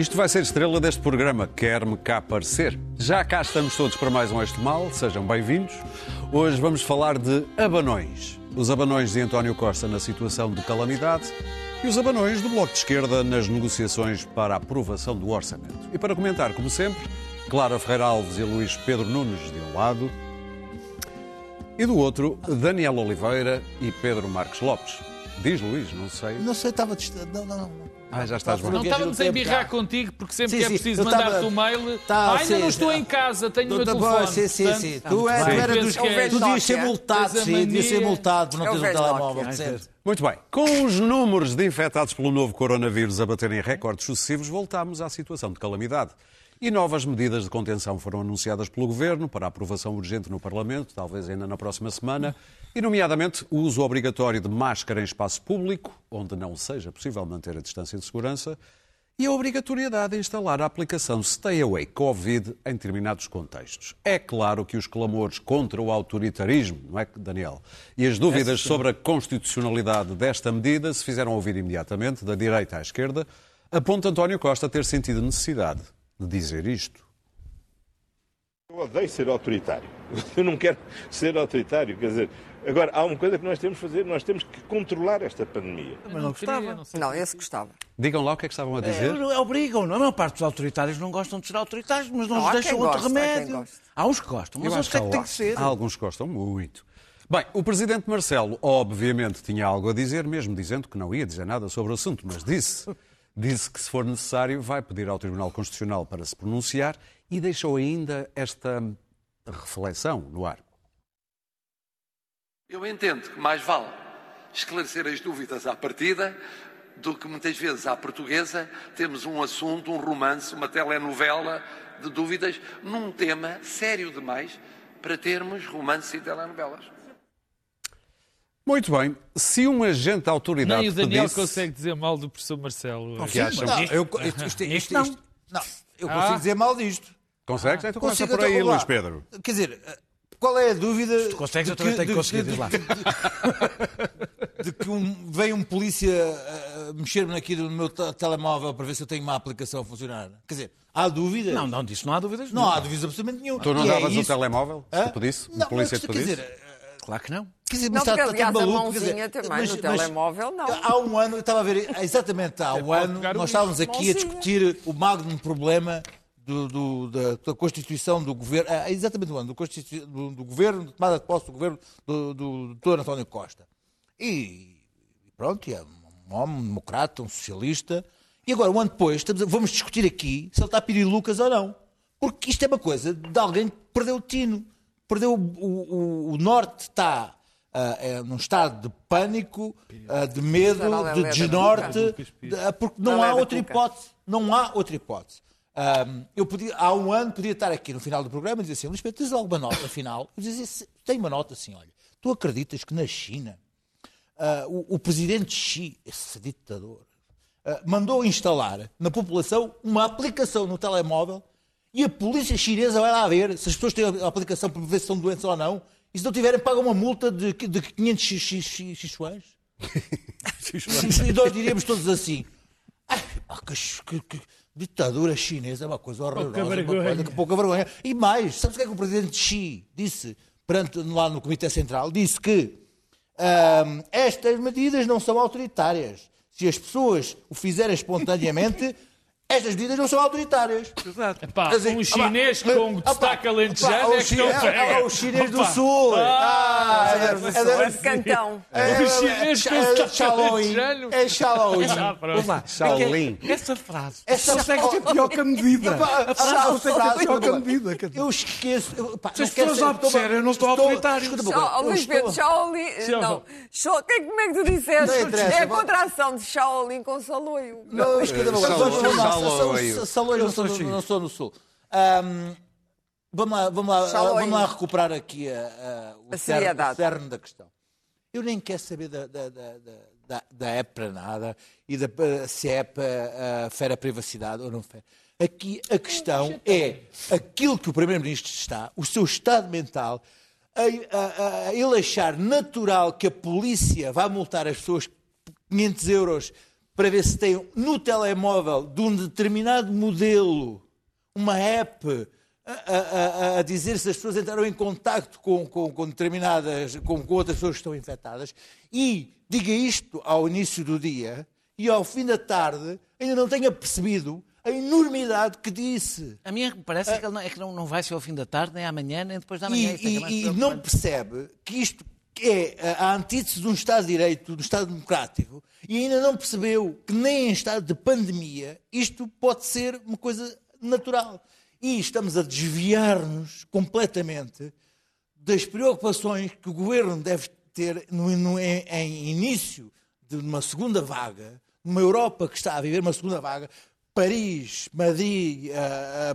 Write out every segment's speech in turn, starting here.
Isto vai ser estrela deste programa, quer-me cá parecer. Já cá estamos todos para mais um Este Mal, sejam bem-vindos. Hoje vamos falar de abanões. Os abanões de António Costa na situação de calamidade e os abanões do Bloco de Esquerda nas negociações para a aprovação do orçamento. E para comentar, como sempre, Clara Ferreira Alves e Luís Pedro Nunes de um lado e do outro, Daniel Oliveira e Pedro Marques Lopes. Diz Luís, não sei. Não sei, estava distante. Não, não, não. Ah, já estás bom. Não estávamos a embirrar contigo, porque sempre que é preciso mandar-te um mail. Tá, ainda não estou em casa, tenho o meu telefone. Sim, sim, portanto, sim. Tu, é, tu era dos Sim. que tu devias ser multado, sim, devias ser multado por não É teres um telemóvel. Percebes? Muito bem. Com os números de infectados pelo novo coronavírus a baterem recordes sucessivos, voltámos à situação de calamidade. E novas medidas de contenção foram anunciadas pelo Governo para aprovação urgente no Parlamento, talvez ainda na próxima semana, e, nomeadamente, o uso obrigatório de máscara em espaço público, onde não seja possível manter a distância de segurança, e a obrigatoriedade de instalar a aplicação Stay Away Covid em determinados contextos. É claro que os clamores contra o autoritarismo, não é, Daniel? E as dúvidas sobre a constitucionalidade desta medida se fizeram ouvir imediatamente, da direita à esquerda, aponta António Costa ter sentido necessidade de dizer isto. Eu odeio ser autoritário. Eu não quero ser autoritário. Quer dizer, agora, há uma coisa que nós temos que fazer: nós temos que controlar esta pandemia. Mas não gostava. não esse gostava. Digam lá o que é que estavam a dizer. É, obrigam, não? A maior parte dos autoritários não gostam de ser autoritários, mas não, Não, nos há deixam outro há quem remédio. goste. Há uns que gostam, mas outros acho é que há- tem que ser. Há alguns que gostam muito. Bem, o presidente Marcelo, obviamente, tinha algo a dizer, mesmo dizendo que não ia dizer nada sobre o assunto, mas disse. Disse que, se for necessário, vai pedir ao Tribunal Constitucional para se pronunciar e deixou ainda esta reflexão no ar. Eu entendo que mais vale esclarecer as dúvidas à partida do que muitas vezes à portuguesa temos um assunto, um romance, uma telenovela de dúvidas num tema sério demais para termos romance e telenovelas. Muito bem, se um agente da autoridade Nem o Daniel pedisse... consegue dizer mal do professor Marcelo. que acham? Não, eu, isto, isto, isto, Isto não. não, eu Ah. consigo dizer mal disto. Consegues? Então começa por aí, então, vá. Luís Pedro. Quer dizer, qual é a dúvida. Tu consegues, de eu também que- tenho que conseguir, de- diz lá. de que um, vem um polícia uh, mexer-me aqui no meu te- telemóvel para ver se eu tenho uma aplicação a funcionar. Quer dizer, há dúvida? Não, não, disso não há dúvidas. Não há dúvidas absolutamente nenhuma. Tu não E é davas o isso. telemóvel? Se te pedisse? Não, o polícia te mas, quer pedisse? dizer, Claro que não. Quer dizer, Não, mas está, porque, está aliás, a maluco. quer dizer, mãozinha também no telemóvel, não. Há um ano, eu estava a ver, exatamente há um ano, nós estávamos aqui a Mãozinha. discutir o magno problema do, do- da, da Constituição do Governo, ah, exatamente um ano, do, do, do Governo, de tomada de posse do Governo do, do, do Dr. António Costa. E e pronto, é um homem um democrata, um socialista. E agora, um ano depois, estamos a- vamos discutir aqui se ele está a pedir Lucas ou não. Porque isto é uma coisa de alguém que perdeu o tino. Perdeu o, o, o- norte está ah, é, num estado de pânico, ah, de medo, de desnorte, de- ah, porque não há outra hipótese. Não há outra hipótese. Ahm, eu podia, há um ano podia estar aqui no final do programa e dizer assim, Luís Pedro, tens alguma nota final? Eu dizia, assim, tenho uma nota assim, olha, tu acreditas que na China ah, o, o presidente Xi, esse ditador, ah, mandou instalar na população uma aplicação no telemóvel e a polícia chinesa vai lá ver se as pessoas têm a aplicação para ver se são doentes ou não e se não tiverem pagam uma multa de, de 500 xi- xi- xi- xixuãs. e nós diríamos todos assim, "Ai, ah, que, que- ditadura chinesa é uma coisa horrorosa, uma coisa que pouca vergonha. E mais, sabes o que é que o presidente Xi disse perante, lá no Comitê Central? Disse que estas medidas não são autoritárias. Se as pessoas o fizerem espontaneamente, estas medidas não são autoritárias. Exato. Epá, dizer, um chinês opá, com destaque alentejano é que chi- não é- pega. é o chinês do Opa. sul. Ah, Ah, é, é É cantão. é- O chinês com é- Shaolin. alentejano. É Shaolin. Ah, pronto. Vamos lá. Shaolin. Essa frase Essa consegue ser pior que a medida. A frase consegue ser pior que a medida. Eu esqueço. Se as pessoas ser- obedeceram, eu não estou autoritário. Luís Pedro, Shaolin. Não, como é que tu disseste? É a contração de Shaolin com Saloio. Não, escuta Salo- Salões não sou no- não sou no sul. Ahm, Vamos lá, vamos lá, Shalom. vamos lá recuperar aqui a, a- o, A cerne, o cerne da questão. Eu nem quero saber da, da, da, da, da, da app para nada e da, se a app uh, fere a privacidade ou não fere. Aqui a questão é aquilo que o Primeiro-Ministro está, o seu estado mental, a, a- a ele achar natural que a polícia vai multar as pessoas 500 euros para ver se tem no telemóvel de um determinado modelo uma app a, a, a dizer se as pessoas entraram em contacto com, com, com determinadas, com, com outras pessoas que estão infectadas e diga isto ao início do dia e ao fim da tarde ainda não tenha percebido a enormidade que disse. A minha parece é que, não, é que não, não vai ser ao fim da tarde, nem amanhã, nem depois da manhã. E, e, é e não percebe que isto é a antítese de um Estado de Direito, de um Estado democrático, e ainda não percebeu que nem em estado de pandemia isto pode ser uma coisa natural. E estamos a desviar-nos completamente das preocupações que o governo deve ter no, no, em, em início de uma segunda vaga, numa Europa que está a viver uma segunda vaga, Paris, Madrid,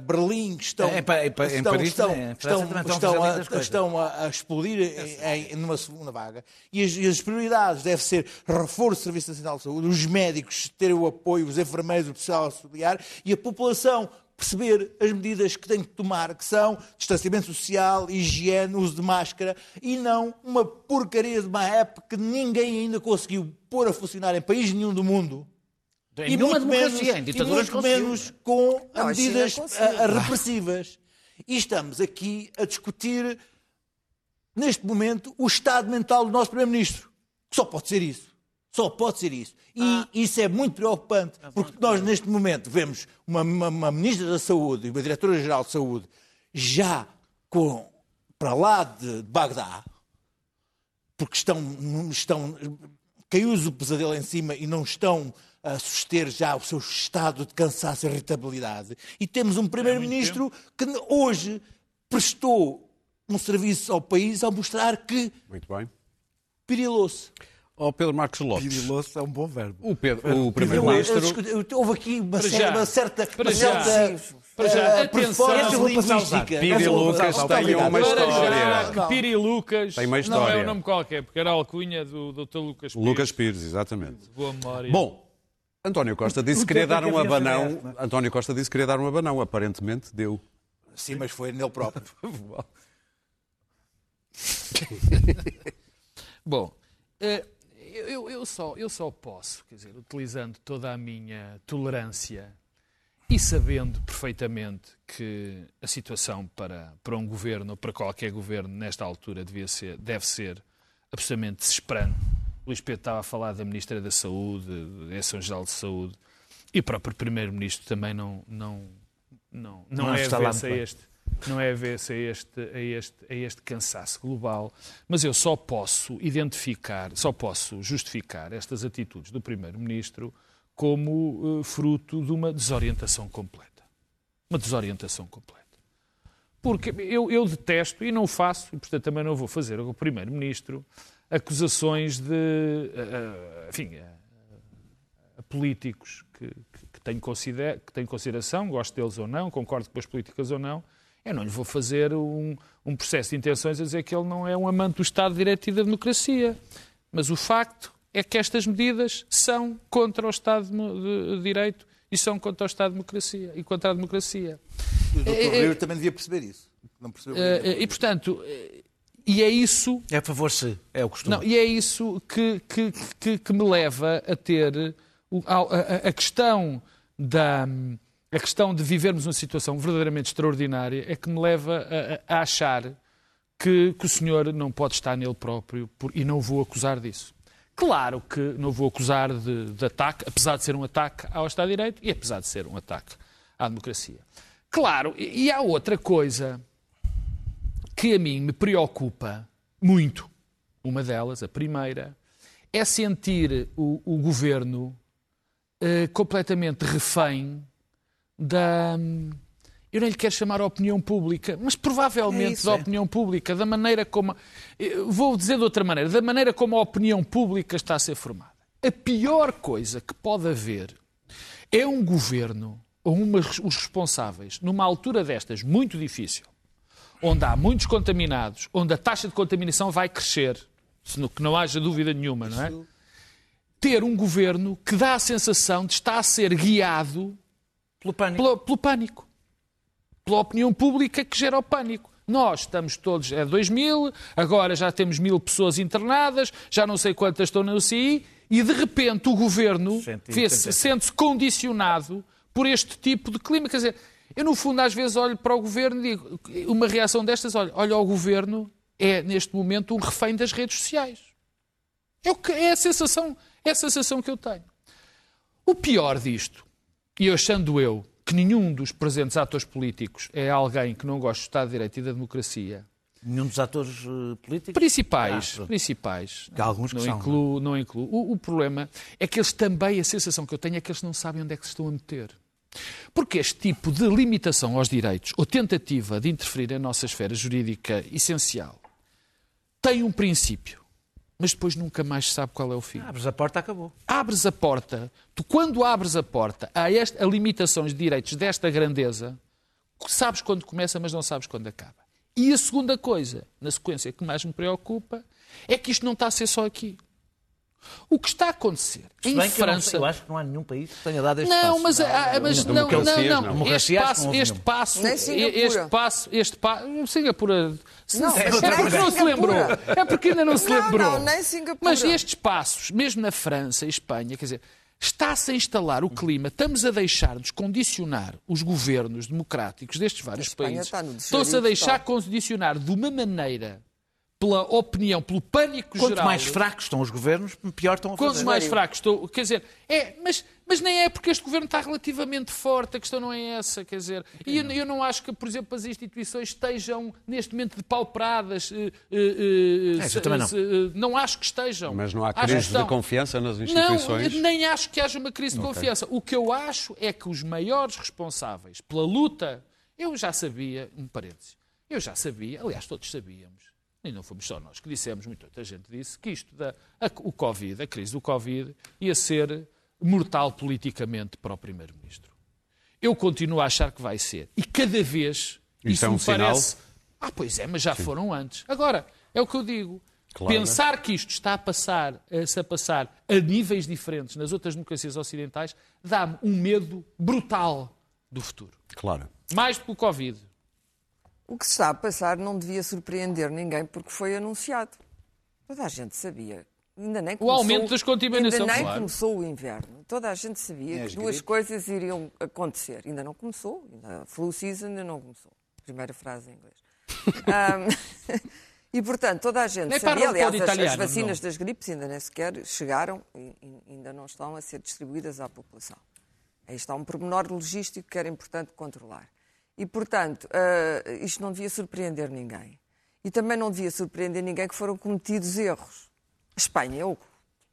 Berlim estão, é, é, é, estão, Paris, estão, é, estão, estão, a, estão a, a, explodir em, em, numa segunda vaga. E as, e as prioridades devem ser reforço do Serviço Nacional de Saúde, os médicos terem o apoio, os enfermeiros, o pessoal auxiliar e a população perceber as medidas que tem que tomar, que são distanciamento social, higiene, uso de máscara, e não uma porcaria de uma app que ninguém ainda conseguiu pôr a funcionar em país nenhum do mundo. Em e muito menos, em ditaduras muito menos com não, medidas a, a repressivas. E estamos aqui a discutir, neste momento, o estado mental do nosso Primeiro-Ministro. Só pode ser isso. Só pode ser isso. E ah. isso é muito preocupante, é porque nós, neste momento, vemos uma, uma, uma Ministra da Saúde e uma Diretora-Geral de Saúde já com, para lá de, Bagdá, porque estão, estão caiu-lhes o pesadelo em cima e não estão a suster já o seu estado de cansaço e irritabilidade. E temos um Primeiro-Ministro que hoje prestou um serviço ao país ao mostrar que Muito bem. perilou-se. Ó oh, Pedro Marcos Lopes. Piriloso é um bom verbo. O, Pedro, o Primeiro-Ministro... Houve aqui uma, certa, uma certa... Para já. Para já. Atenção. linguística. Piri Lucas tem uma história. Piri Lucas tem uma história. não é um nome qualquer, porque era a alcunha do Dr. Lucas Pires. Lucas Pires, exatamente. Boa memória. Bom, António Costa disse que queria dar um abanão. António Costa disse que queria dar um abanão. Aparentemente deu. Sim, mas foi nele próprio. Bom, eh, eu, eu, só, eu só posso, quer dizer, utilizando toda a minha tolerância e sabendo perfeitamente que a situação para, para um governo ou para qualquer governo nesta altura devia ser, deve ser absolutamente desesperante. O Luís Pedro estava a falar da Ministra da Saúde, da Direção-Geral de Saúde, e o próprio Primeiro-Ministro também não, não, não, não, não é a este não é a ver a este, a, este, a este cansaço global, mas eu só posso identificar, só posso justificar estas atitudes do Primeiro-Ministro como uh, fruto de uma desorientação completa. Uma desorientação completa. Porque eu, eu detesto, e não o faço, e portanto também não vou fazer ao Primeiro-Ministro, acusações de. Uh, enfim. Uh, a políticos que, que, tenho que tenho consideração, gosto deles ou não, concordo com as políticas ou não, eu não lhe vou fazer um, um processo de intenções a dizer que ele não é um amante do Estado de Direito e da democracia. Mas o facto é que estas medidas são contra o Estado de Direito e são contra o Estado de democracia e contra a democracia. O Dr. É, também devia perceber isso. Não percebeu e, portanto, e é isso... É a favor se, é o costume. Não, e é isso que, que, que, que me leva a ter a, a, a questão da a questão de vivermos uma situação verdadeiramente extraordinária é que me leva a, a achar que, que, o senhor não pode estar nele próprio por, e não vou acusar disso. Claro que não vou acusar de, de, ataque, apesar de ser um ataque ao Estado de Direito e apesar de ser um ataque à democracia. Claro, e, e há outra coisa que a mim me preocupa muito. Uma delas, a primeira, é sentir o, o governo eh, completamente refém da. Eu não lhe quero chamar a opinião pública, mas provavelmente é isso, da é. opinião pública, da maneira como. Vou dizer de outra maneira, da maneira como a opinião pública está a ser formada. A pior coisa que pode haver é um governo ou uma, os responsáveis, numa altura destas muito difícil, onde há muitos contaminados, onde a taxa de contaminação vai crescer, que não haja dúvida nenhuma, não é? Ter um governo que dá a sensação de estar a ser guiado pelo pânico. Pelo, pelo pânico. Pela opinião pública que gera o pânico. Nós estamos todos, é 2 mil, agora já temos mil pessoas internadas, já não sei quantas estão na UCI, E de repente o governo 180. vê-se- sente-se condicionado por este tipo de clima. Quer dizer, eu no fundo às vezes olho para o governo e digo, uma reação destas, olha, olha, o governo é neste momento um refém das redes sociais. É, o que, é, a sensação, é a sensação que eu tenho. O pior disto, e achando eu que nenhum dos presentes atores políticos é alguém que não gosta do Estado de Direito e da democracia, Nenhum dos atores eh, políticos? Principais, Ah, principais. Que há alguns que não são, incluo, não incluo. O, o problema é que eles também, a sensação que eu tenho é que eles não sabem onde é que se estão a meter. Porque este tipo de limitação aos direitos, ou tentativa de interferir na nossa esfera jurídica essencial, tem um princípio, mas depois nunca mais sabe qual é o fim. Abres a porta, acabou. Abres a porta, tu quando abres a porta a, este, a limitações de direitos desta grandeza, sabes quando começa, mas não sabes quando acaba. E a segunda coisa, na sequência que mais me preocupa, é que isto não está a ser só aqui. O que está a acontecer Se em que eu, não França. sei, eu acho que não há nenhum país que tenha dado este Não, passo. mas, ah, mas não, não, Democracias, não, não. Este passo, não este passo, este passo, este passo, Singapura. Não, é porque não se lembrou. É porque ainda não se Não, lembrou. não, nem Singapura. Mas estes passos, mesmo na França e Espanha, quer dizer, está-se a instalar o clima, estamos a deixar-nos condicionar os governos democráticos destes vários países. está no Estão-se a deixar condicionar de uma maneira pela opinião, pelo pânico Quanto geral. mais fracos estão os governos, pior estão a Quanto fazer. mais fracos estou. Quer dizer, é, mas, mas nem é porque este governo está relativamente forte, a questão não é essa, quer dizer. E eu, eu não acho que, por exemplo, as instituições estejam neste momento depauperadas. eh, eh, eh, É, se- também não. se- eh, não acho que estejam. Mas não há crise estão. de confiança nas Não, instituições? eu nem acho que haja uma crise de confiança. O que eu acho é que os maiores responsáveis pela luta, eu já sabia, um parênteses, eu já sabia, aliás, todos sabíamos, e não fomos só nós que dissemos, muita gente disse, que isto da a- o Covid, a crise do Covid, ia ser mortal politicamente para o Primeiro-Ministro. Eu continuo a achar que vai ser. E cada vez Isso isso, é um me sinal? parece. Ah, pois é, mas já foram antes. Agora, é o que eu digo. Claro. Pensar que isto está a passar, a, a passar a níveis diferentes nas outras democracias ocidentais dá-me um medo brutal do futuro. Claro. Mais do que o Covid. O que se está a passar não devia surpreender ninguém porque foi anunciado. Toda a gente sabia. Ainda nem começou, aumento das contaminação, Ainda nem claro. começou o inverno. Toda a gente sabia que duas coisas iriam acontecer. Ainda não começou. Ainda, a flu season ainda não começou. Primeira frase em inglês. Ahm, e, portanto, toda a gente Nem sabia. um Aliás, pouco as, as italiano, vacinas não. das gripes ainda nem sequer chegaram e, e ainda não estão a ser distribuídas à população. Aí está um pormenor logístico que era importante controlar. E, portanto, ah, isto não devia surpreender ninguém. E também não devia surpreender ninguém que foram cometidos erros. A Espanha é o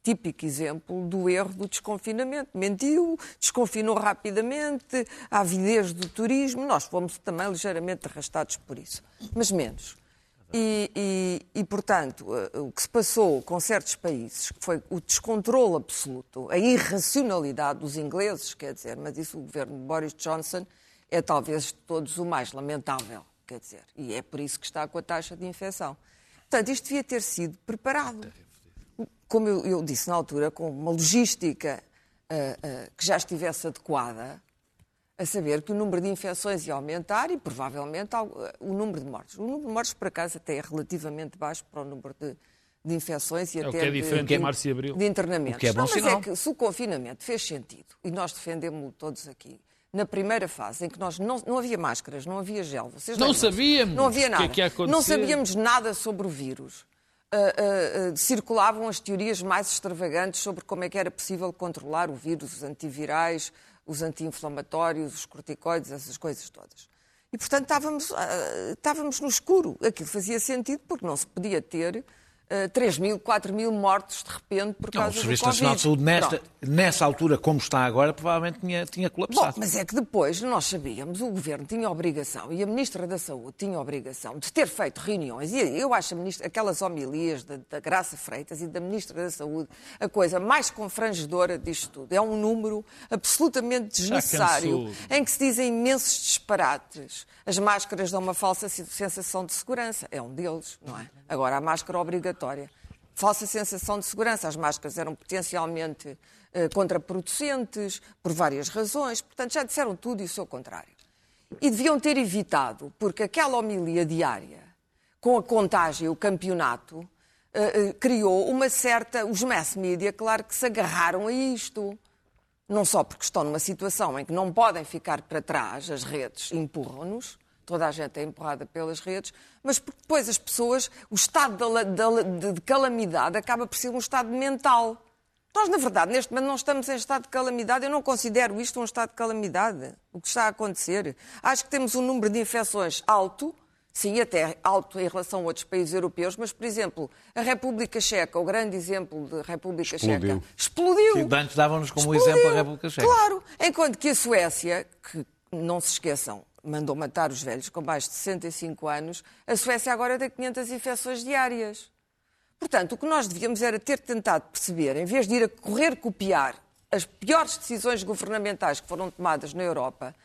típico exemplo do erro do desconfinamento. Mentiu, desconfinou rapidamente, a avidez do turismo. Nós fomos também ligeiramente arrastados por isso, mas menos. E, e- e, portanto, eh, o que se passou com certos países que foi o descontrole absoluto, a irracionalidade dos ingleses, quer dizer, mas isso o governo de Boris Johnson é talvez de todos o mais lamentável, quer dizer, e é por isso que está com a taxa de infecção. Portanto, isto devia ter sido preparado como eu, eu disse na altura, com uma logística ah, ah, que já estivesse adequada, a saber que o número de infecções ia aumentar e provavelmente ah, o número de mortes. O número de mortes, por acaso, até é relativamente baixo para o número de, de infecções e É o até que é diferente de, de março e abril. de internamentos. O que é bom Não, mas sinal. é que se o confinamento fez sentido, e nós defendemos-lo todos aqui, na primeira fase, em que nós não, não havia máscaras, não havia gel, vocês Não sabíamos não havia o que é nada, que ia acontecer. não sabíamos nada sobre o vírus. Ah, ah, ah, circulavam as teorias mais extravagantes sobre como é que era possível controlar o vírus, os antivirais, os anti-inflamatórios, os corticoides, essas coisas todas. E, portanto, estávamos, estávamos no escuro. Aquilo fazia sentido porque não se podia ter ah, 3 mil, 4 mil mortos de repente por Não, o causa do Serviço Covid. Nacional de Saúde, nesta, nessa altura, como está agora, provavelmente tinha, tinha Bom, colapsado. mas é que depois nós sabíamos, o Governo tinha obrigação e a Ministra da Saúde tinha obrigação de ter feito reuniões. E eu acho ministra, aquelas homilias da, da Graça Freitas e da Ministra da Saúde a coisa mais confrangedora disto tudo. É um número absolutamente desnecessário em que se dizem imensos disparates. As máscaras dão uma falsa sensação de segurança. É um deles, não é? Agora, a máscara obrigatória. Falsa sensação de segurança. As máscaras eram potencialmente eh, contraproducentes por várias razões. Portanto, já disseram tudo e o seu contrário. E deviam ter evitado, porque aquela homilia diária, com a contagem, o campeonato, eh, eh, criou uma certa. Os mass media, claro que se agarraram a isto. Não só porque estão numa situação em que não podem ficar para trás, as redes empurram-nos, toda a gente é empurrada pelas redes, mas porque depois as pessoas, o estado de, la- de la- de- de calamidade acaba por ser um estado mental. Nós, na verdade, neste momento não estamos em estado de calamidade. Eu não considero isto um estado de calamidade, o que está a acontecer. Acho que temos um número de infecções alto, sim, até alto em relação a outros países europeus, mas, por exemplo, a República Checa, o grande exemplo de República Explodiu. Checa, explodiu. Sim, Antes davam-nos como Explodiu. exemplo a República Checa. Claro. Enquanto que a Suécia, que não se esqueçam, mandou matar os velhos com mais de 65 anos, a Suécia agora tem 500 infecções diárias. Portanto, o que nós devíamos era ter tentado perceber, em vez de ir a correr copiar as piores decisões governamentais que foram tomadas na Europa,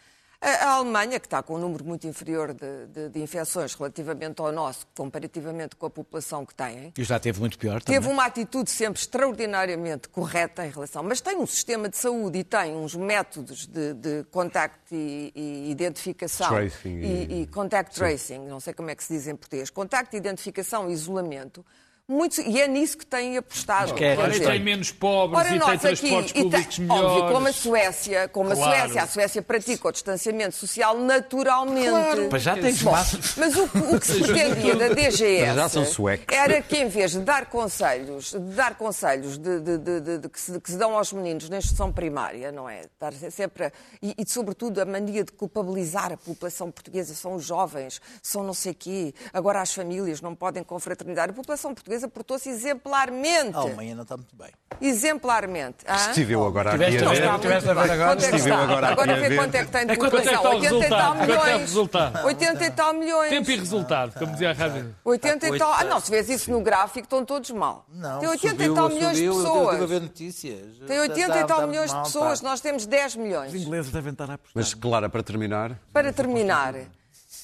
a, Alemanha, que está com um número muito inferior de, de- de infecções relativamente ao nosso, comparativamente com a população que tem, E já teve muito pior também. Teve uma atitude sempre extraordinariamente correta em relação, mas tem um sistema de saúde e tem uns métodos de, de contacto e, e identificação Tracing e, e- e contact tracing, não sei como é que se diz em português, contacto, identificação e isolamento. Muito, e é nisso que têm apostado. que é- Quer Ora, dizer, tem menos pobres Ora, e tem aqui, transportes e tem- melhores. Óbvio, como a Suécia, como a Claro. Suécia, a Suécia pratica o distanciamento social naturalmente. Mas já Bom, máscaras. mas o, que- o que se pretendia da DGS Mas já são suecos. era que em vez de dar conselhos, de dar conselhos de, de- de- de- de que, se, que se dão aos meninos na instrução primária, não é? Dar sempre a- e, e, sobretudo a mania de culpabilizar a população portuguesa, são os jovens, são não sei quê, agora as famílias não podem confraternizar. A população portuguesa portou-se exemplarmente. A Alemanha não está muito bem. Exemplarmente. hã? Estive eu agora aqui a ver. agora? É Estive eu agora aqui a vê ver. quanto é que tem de É quanto é que população. está o 80 e tal é milhões. resultado? 80 e tal milhões. Tempo e resultado, como dizia a rádio. 80 e tal. Ah, não, se vês isso no gráfico, estão todos mal. Não, Tem 80 subiu, e tal milhões de pessoas. ver notícias. Tem 80 Dá- e tal milhões de pessoas, nós temos 10 milhões. Os ingleses devem estar a apostar. Mas, Clara, para terminar, Para terminar,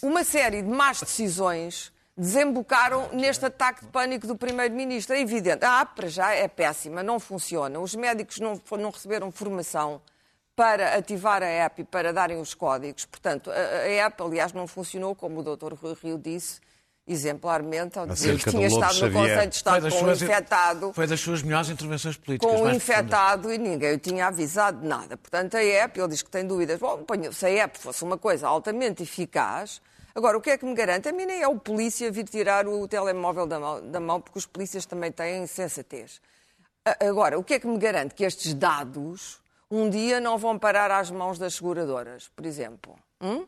uma série de más decisões desembocaram neste ataque de pânico do Primeiro-Ministro. É evidente. Ah, para já é péssima, não funciona. Os médicos não, não receberam formação para ativar a app e para darem os códigos. Portanto, a, a app, aliás, não funcionou, como o Dr. Rui Rio disse, exemplarmente, ao dizer que tinha estado no. Conselho de Estado com um infectado. foi das suas melhores intervenções políticas. com profundas. infectado e ninguém o tinha avisado de nada. Portanto, a app, ele diz que tem dúvidas. Bom, ponho- se a app fosse uma coisa altamente eficaz. Agora, o que é que me garante? A mim nem é o polícia vir tirar o telemóvel da mão, da mão porque os polícias também têm sensatez. Agora, o que é que me garante? Que estes dados um dia não vão parar às mãos das seguradoras, por exemplo. Hum?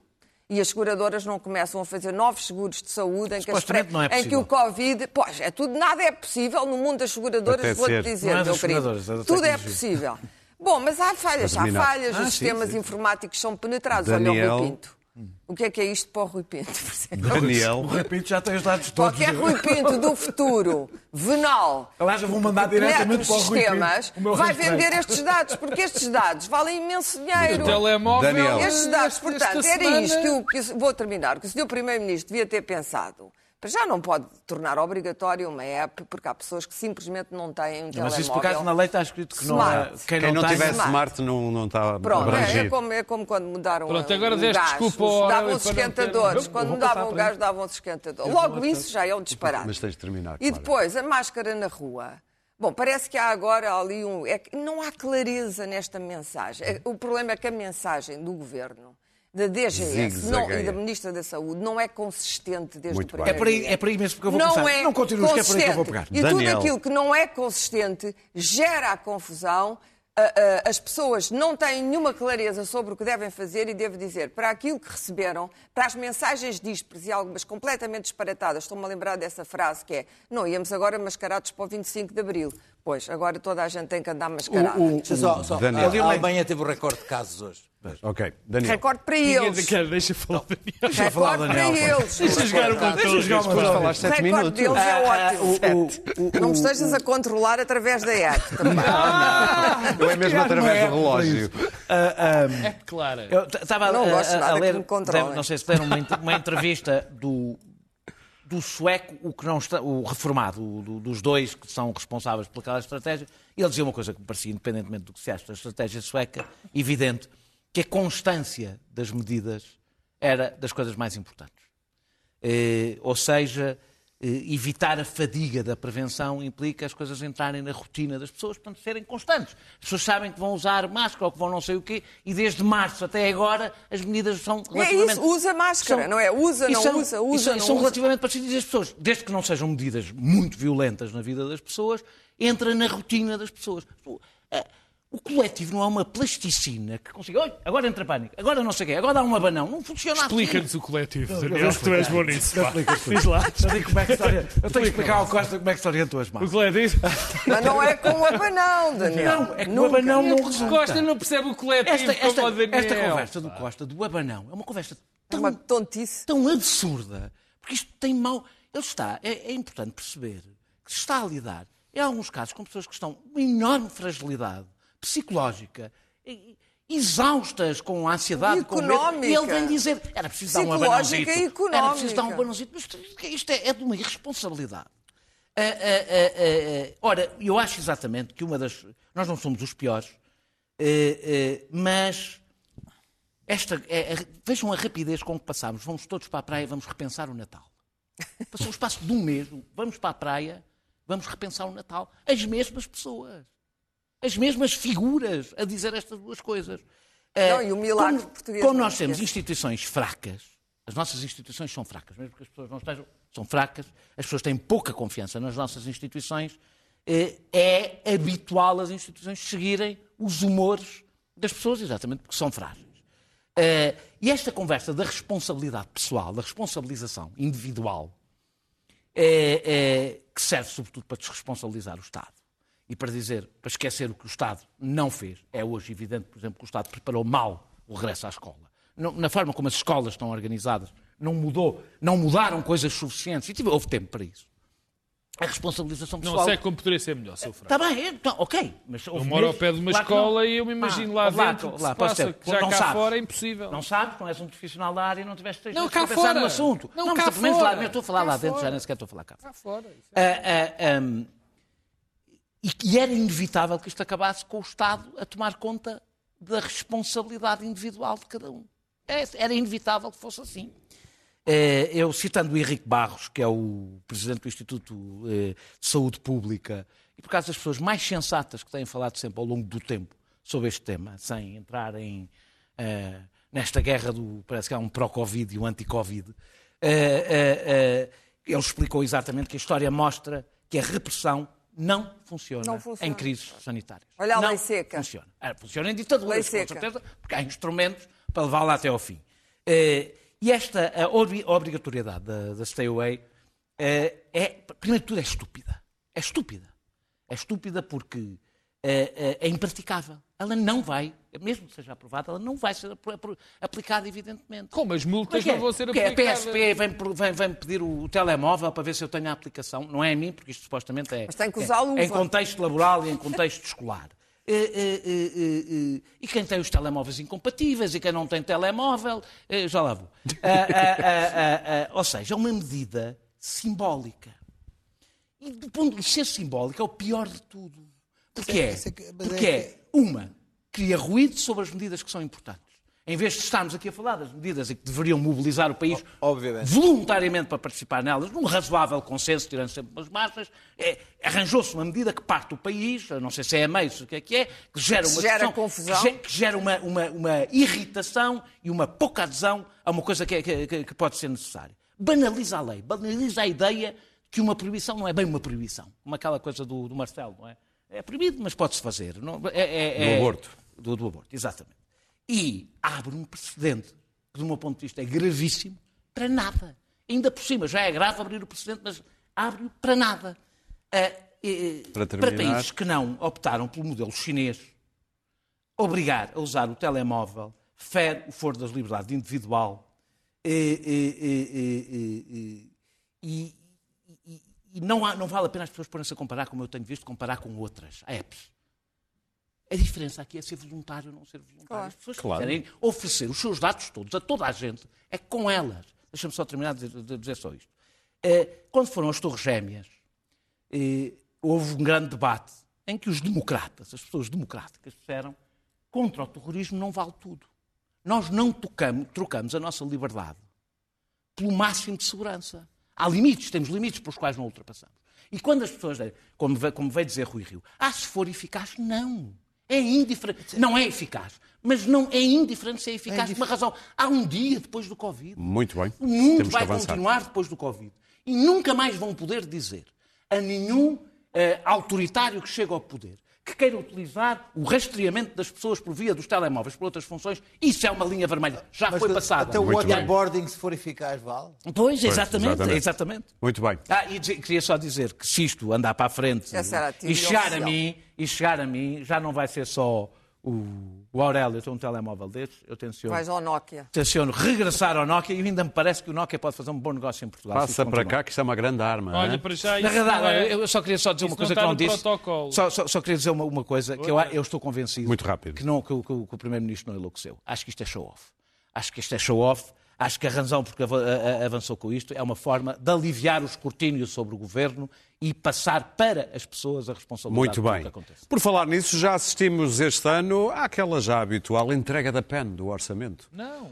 E as seguradoras não começam a fazer novos seguros de saúde em que, as não é em que o Covid. Pois, é tudo, nada é possível no mundo das seguradoras, vou-te dizer, Não é meu querido. seguradoras, é Tudo é possível. Bom, mas há falhas, há falhas, Ah, os sim, sistemas sim. informáticos são penetrados. Daniel. Olha o Rui Pinto. O que é que é isto para o Rui Pinto? Daniel, De repente já tem os dados todos. Qualquer Rui Pinto do futuro, venal, Aliás, eu vou mandar diretamente os para o Rui sistemas, Pinto. o vai vender estes dados, porque estes dados valem imenso dinheiro. O telemóvel. Daniel. Estes dados, portanto, era isto que, o, que o- vou terminar, que o Sr. Primeiro-Ministro devia ter pensado. Para já não pode tornar obrigatório uma app, porque há pessoas que simplesmente não têm um Mas telemóvel. isso por acaso na lei está escrito que não é. Smart. Quem quem não tem- tiver Smart. smart não, não está Pronto, é, é como, é como quando mudaram Pronto, agora o deste gás. desculpa os- não ter- esquentadores. Eu- Quando mudavam o gás, isso. davam-se esquentadores. Logo isso já é um disparate. Mas tens de terminar, E depois, a máscara na rua. Bom, parece que há agora ali um. É que não há clareza nesta mensagem. É- O problema é que a mensagem do governo, da DGS não, e da Ministra da Saúde não é consistente desde Muito o bem. É primeiro por aí, é por aí mesmo que eu vou não começar. é Não continues, que é por aí que eu vou pegar. E Daniel. tudo aquilo que não é consistente gera a confusão. As pessoas não têm nenhuma clareza sobre o que devem fazer e devo dizer, para aquilo que receberam, para as mensagens díspares e algumas completamente disparatadas, estou-me a lembrar dessa frase que é não íamos agora mascarados para o 25 de Abril. Pois, agora toda a gente tem que andar mascarado. O- o- Deixa só, só, Daniel. a Alemanha teve o recorde de casos hoje. Ok, Daniel. Recorde para Ninguém eles. quer, deixa falar, Daniel. Recorde para eles. Deixa jogar um controle. jogar uma falaste O sete recorde minutos. deles é ótimo. O- o- Não me estejas a controlar através da app também. Não é mesmo através do relógio. É claro. Eu estava Não a, ler, não sei se leram uma, ent- uma entrevista do, do sueco, o, que não está, o reformado, o do- dos dois que são responsáveis pelaquela estratégia, e ele dizia uma coisa que me parecia, independentemente do que se acha da estratégia sueca, evidente, que a constância das medidas era das coisas mais importantes. Eh, ou seja, evitar a fadiga da prevenção implica as coisas entrarem na rotina das pessoas, portanto, serem constantes. As pessoas sabem que vão usar máscara ou que vão não sei o quê, e desde março até agora as medidas são É relativamente... isso, usa máscara, são- não é? Usa, não são- usa, usa, são, não são relativamente parecidas as pessoas, desde que não sejam medidas muito violentas na vida das pessoas, entra na rotina das pessoas. Eh, o coletivo não é uma plasticina que consiga, "Oi, agora entra pânico, agora não sei o quê, agora dá um abanão. Não funciona assim. Explica-nos o coletivo, Daniel, que tu és bom nisso. Diz lá. Eu tenho, como é que se orienta- eu tenho que explicar ao Costa como é que se orientam as O mãos. coletivo. Mas não é com o abanão, Daniel. Não, é que o abanão não O resulta. Costa não percebe o coletivo Esta, esta, como o Daniel. esta conversa do Costa, do abanão, é uma conversa É tão, uma tontice. tão absurda, porque isto tem mau. Ele está, é, é importante perceber que se está a lidar, em alguns casos, com pessoas que estão com uma enorme fragilidade psicológica, exaustas com a ansiedade, com o medo. Económica. E ele vem dizer, era preciso dar um abanãozito. Era preciso dar um económica. abanãozito. Isto, isto é, é de uma irresponsabilidade. Ah, ah, ah, ah, ah, ora, eu acho exatamente que uma das. Nós não somos os piores, ah, mas esta, é- é- vejam a rapidez com que passamos. Vamos todos para a praia vamos repensar o Natal. Passou o espaço de um mês, vamos para a praia, vamos repensar o Natal. As mesmas pessoas. As mesmas figuras a dizer estas duas coisas. Não, e o milagre como, português Como nós temos instituições fracas, as nossas instituições são fracas, mesmo que as pessoas não estejam, são fracas, as pessoas têm pouca confiança nas nossas instituições, eh, é habitual as instituições seguirem os humores das pessoas, exatamente porque são frágeis. Eh, e esta conversa da responsabilidade pessoal, da responsabilização individual, que serve sobretudo para desresponsabilizar o Estado e para dizer, para esquecer o que o Estado não fez. É hoje evidente, por exemplo, que o Estado preparou mal o regresso à escola. Não- na forma como as escolas estão organizadas, não mudou, não mudaram coisas suficientes. E tive, houve tempo para isso. A responsabilização pessoal. Não sei como poderia ser melhor, seu Franco. Está bem, então, ok. Mas Eu moro ao pé de uma claro que não. escola e eu me imagino Ah, lá lá, dentro que lá, pode passa, que já Não cá sabes. fora é impossível. Não sabes, não és um profissional da área e não tiveste Não, não, cá para pensar fora. no assunto. Não, mas cá pelo menos lá, fora. eu estou a falar Cá lá dentro, já fora. nem sequer estou a falar cá. Cá fora. isso Ah, ah, ahm, e que era inevitável que isto acabasse com o Estado a tomar conta da responsabilidade individual de cada um. É- Era inevitável que fosse assim. Eh, Eu, citando o Henrique Barros, que é o presidente do Instituto eh, de Saúde Pública, e por causa das pessoas mais sensatas que têm falado sempre ao longo do tempo sobre este tema, sem entrar em, eh, nesta guerra do. parece que há um pró-Covid e um anti-Covid, ele explicou exatamente que a história mostra que a repressão não funciona, Não funciona. em crises sanitárias. Olha a não lei seca. Funciona. Funciona em ditaduras, com certeza, porque há instrumentos para levá-la até ao fim. Eh, e esta a obri- obrigatoriedade da, da Stay Away eh, é, primeiro de tudo, é estúpida. É estúpida. É estúpida porque eh, eh, é impraticável. Ela não vai, mesmo que seja aprovada, ela não vai ser aplicada, evidentemente. Como as multas Como é é? não vão ser Porque aplicadas. A PSP vem, vem, vem pedir o telemóvel para ver se eu tenho a aplicação. Não é a mim, porque isto supostamente é, Mas tem que usar é, luva. em contexto laboral e em contexto escolar. Eh, eh, eh, eh, eh, E quem tem os telemóveis incompatíveis e quem não tem telemóvel, eh, já lá vou. Ah, ah, ah, ah, ah, Ou seja, é uma medida simbólica. E do ponto de ser simbólica é o pior de tudo. Porque é, Isso é é porque é, uma, cria ruído sobre as medidas que são importantes. Em vez de estarmos aqui a falar das medidas e que deveriam mobilizar o país Obviamente. voluntariamente para participar nelas, num razoável consenso, tirando sempre as marchas, é, arranjou-se uma medida que parte do país, não sei se é a meio, se o que é que é, que gera uma gera discussão, confusão. que ge- que gera uma, uma- uma irritação e uma pouca adesão a uma coisa que, é- que- que pode ser necessária. Banaliza a lei, banaliza a ideia que uma proibição não é bem uma proibição, como aquela coisa do, do Marcelo, não é? É proibido, mas pode-se fazer. Não, é, é- Do é- aborto. Do, do aborto, exatamente. E abre um precedente que, do meu ponto de vista, é gravíssimo para nada. Ainda por cima, já é grave abrir o precedente, mas abre-o para nada. Ah, Para para terminar- países que não optaram pelo modelo chinês, obrigar a usar o telemóvel fere o foro das liberdades individual e, e- e não, há- não vale a pena as pessoas porem-se a comparar, como eu tenho visto, comparar com outras apps. A diferença aqui é ser voluntário ou não ser voluntário. Claro. As pessoas que Claro. querem oferecer os seus dados todos a toda a gente, é com elas. Deixa-me só terminar de dizer, de dizer só isto. Eh, quando foram as Torres Gêmeas, eh, houve um grande debate em que os democratas, as pessoas democráticas, disseram contra o terrorismo não vale tudo. Nós não tocamos, trocamos a nossa liberdade pelo máximo de segurança. Há limites, temos limites pelos quais não ultrapassamos. E quando as pessoas dizem, como, como veio dizer Rui Rio, ah, se for eficaz, não. É indiferente. Não é eficaz. Mas não é indiferente se é eficaz por uma razão. Há um dia depois do Covid. Muito bem. O mundo Temos vai continuar depois do Covid. E nunca mais vão poder dizer a nenhum eh, autoritário que chega ao poder que queira utilizar o rastreamento das pessoas por via dos telemóveis por outras funções. Isso é uma linha vermelha. Já Mas foi passada. Até o bem. waterboarding, se for eficaz, vale. Pois, exatamente, exatamente. exatamente. Muito bem. Ah, e queria só dizer que se isto andar para a frente e chegar a mim, e chegar a mim, já não vai ser só o, o Aurélio ter um telemóvel destes, eu tenciono, Vais ao Nokia. tenciono regressar ao Nokia e ainda me parece que o Nokia pode fazer um bom negócio em Portugal. Passa para cá que isto é uma grande arma. Olha, hein? para já Na isso verdade, não é- eu só queria só dizer uma isso coisa não que não disse. protocolo. Só, só- só queria dizer uma, uma coisa, que eu, eu estou convencido Muito rápido. Que, não, que, o- que o- que o Primeiro-Ministro não enlouqueceu. Acho que isto é show-off. Acho que isto é show-off. Acho que a razão porque avançou com isto é uma forma de aliviar o escrutínio sobre o governo e passar para as pessoas a responsabilidade Muito bem. que acontece. Por falar nisso, já assistimos este ano àquela já habitual entrega da PEN do orçamento. Não,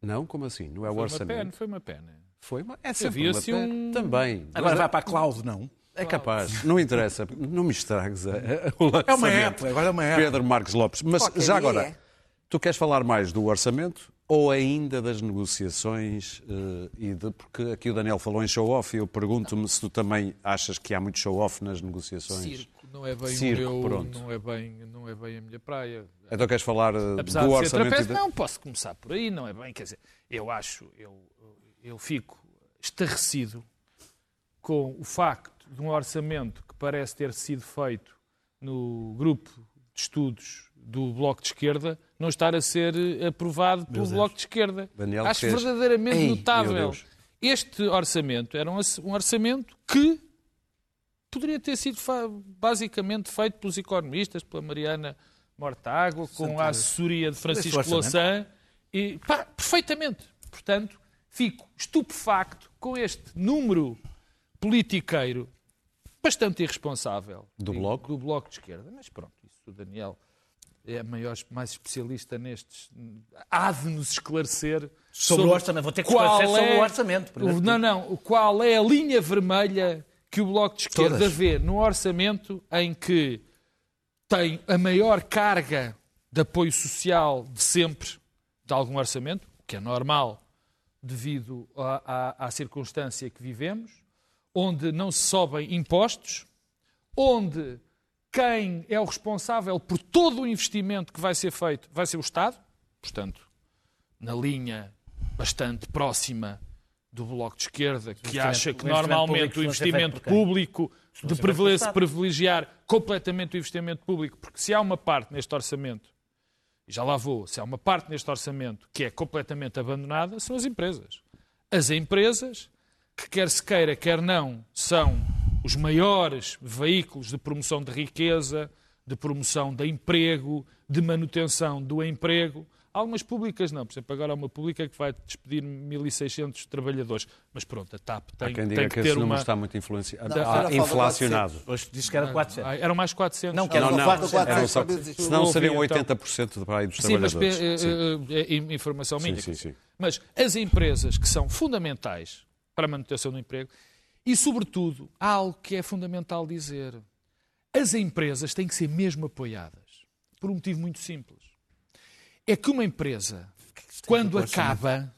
Não? Como assim? Não é o foi uma orçamento? pena, foi uma pena. Foi uma... É sempre Havia uma assim PEN. um- Também. Agora Mas vai para a cloud, não? É capaz. Não interessa. Não me estragues É uma app, agora é uma app. Pedro Marques Lopes. Mas Qualquer já agora, é. tu queres falar mais do orçamento ou ainda das negociações eh, e de... Porque aqui o Daniel falou em show-off e eu pergunto-me se tu também achas que há muito show-off nas negociações. Circo não é bem Circo, o meu, pronto. não é bem, não é bem a minha praia. Então queres falar eh, Apesar do de orçamento? trapézio, da- não, posso começar por aí, não é bem, quer dizer, eu acho, eu, eu fico estarrecido com o facto de um orçamento que parece ter sido feito no grupo de estudos do Bloco de Esquerda não estar a ser eh, aprovado pelo Bloco de Esquerda. Daniel acho fez- verdadeiramente Ei, notável. Este orçamento era um orç- orçamento que poderia ter sido basicamente feito pelos economistas, pela Mariana Mortágua, com a assessoria de Francisco. Louçã, e pá, perfeitamente. Portanto, fico estupefacto com este número politiqueiro bastante irresponsável Do digo, Bloco? do bloco de esquerda. Mas pronto, isso o Daniel é maior, mais especialista nestes. Há de nos esclarecer Sobre o orçamento. Vou ter que qual esclarecer sobre é- o orçamento, primeiro Não, não. Qual é a linha vermelha que o Bloco de Esquerda Todas. vê no orçamento em que tem a maior carga de apoio social de sempre de algum orçamento, o que é normal devido à, à- à circunstância que vivemos, onde não se sobem impostos, onde quem é o responsável por todo o investimento que vai ser feito? Vai ser o Estado, portanto, na linha bastante próxima do Bloco de Esquerda, que acha que normalmente o investimento público, de privilegiar completamente o investimento público, porque se há uma parte neste orçamento, e já lá vou, se há uma parte neste orçamento que é completamente abandonada, são as empresas. As empresas, que quer se queira, quer não, são os maiores veículos de promoção de riqueza, de promoção de emprego, de manutenção do emprego. Algumas públicas não. Por exemplo, agora há uma pública que vai despedir 1.600 trabalhadores. Mas pronto, a TAP Há tem, quem tem diga que que ter esse número uma... está muito influenciado, Não, ah, inflacionado. Hoje disse que era 400. Ah, Eram mais 400. Não, que era Não, não, Falta quatro eram só, senão seriam Ouvi, então. 80% de para aí dos Sim, mas trabalhadores. eh, Sim. eh, eh, é informação minha. sim, sim. Mas as empresas que são fundamentais para a manutenção do emprego e, sobretudo, há algo que é fundamental dizer. As empresas têm que ser mesmo apoiadas. Por um motivo muito simples. É que uma empresa, quando acaba,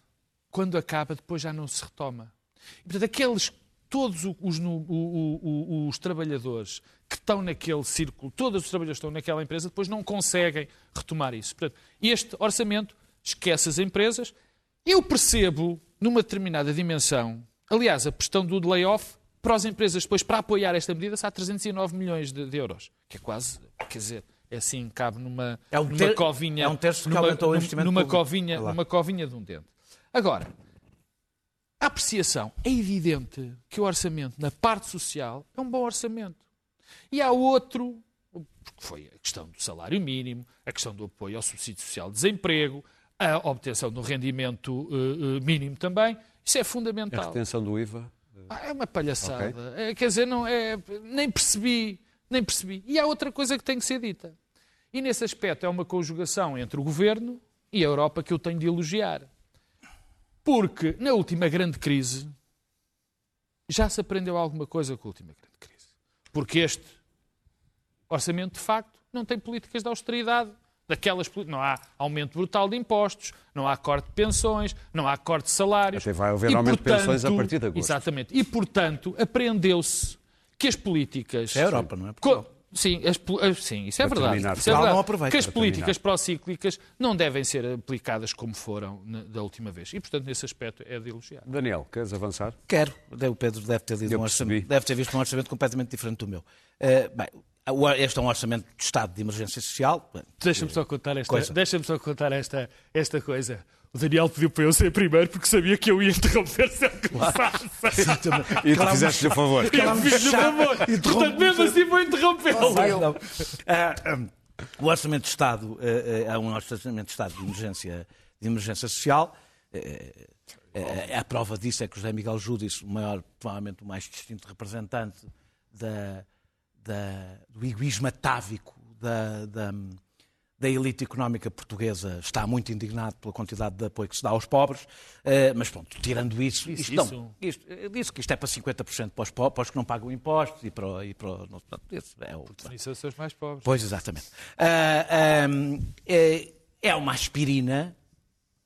quando acaba, depois já não se retoma. E, portanto, aqueles, todos os, no- o- o- o- os trabalhadores que estão naquele círculo, todos os trabalhadores que estão naquela empresa, depois não conseguem retomar isso. Portanto, este orçamento esquece as empresas. Eu percebo, numa determinada dimensão, aliás, a questão do layoff, para as empresas depois, para apoiar esta medida, há 309 milhões de, de euros. Que é quase, quer dizer, é assim, cabe numa, É um ter- covinha... é um terço que numa, aumentou o investimento numa público. covinha, numa covinha de um dente. Agora, a apreciação é evidente que o orçamento na parte social é um bom orçamento. E há outro, porque foi a questão do salário mínimo, a questão do apoio ao subsídio social de desemprego, a obtenção do rendimento eh, eh, mínimo também. Isso é A fundamental. retenção do IVA. Ah, é uma palhaçada. É, quer dizer, não, é, nem percebi, nem percebi. E há outra coisa que tem que ser dita. E nesse aspecto é uma conjugação entre o governo e a Europa que eu tenho de elogiar. Porque na última grande crise, já se aprendeu alguma coisa com a última grande crise. Porque este orçamento, de facto, não tem políticas de austeridade. Daquelas, não há aumento brutal de impostos, não há corte de pensões, não há corte de salários. Até vai haver E, aumento de pensões a partir de agosto. Exatamente. E, portanto, aprendeu-se que as políticas... É a Europa, não é? Sim, as sim, isso é Para verdade. terminar, Isso é verdade. não aproveita. Que as políticas procíclicas não devem ser aplicadas como foram na- da última vez. E, portanto, nesse aspecto é de elogiar. Daniel, queres avançar? Quero. O Pedro deve ter, lido um orçamento, deve ter visto um orçamento completamente diferente do meu. Eh, bem, este é um orçamento de Estado de emergência social. Deixa-me só contar esta, Coisa. deixa só contar esta, esta coisa. O Daniel pediu para eu ser primeiro porque sabia que eu ia interromper se ele começasse. E tu fizeste-lhe o favor. E eu fiz-lhe o favor. Portanto, mesmo assim vou interrompê-lo. Ah, ah, o Orçamento de Estado é um Orçamento de Estado de emergência, de emergência social. A prova disso é que José Miguel Júdice, o maior, provavelmente o mais distinto representante da, da- do egoísmo atávico da, da, da elite económica portuguesa, está muito indignado pela quantidade de apoio que se dá aos pobres. Eh, mas pronto, tirando isso, Isso, isto, não, isso. isto, eu disse que isto é para 50% para os, po- para os que não pagam impostos e para, e para não, portanto, esse é o, Isso são os mais pobres. Pois, exatamente. Ah, ahm, é, é uma aspirina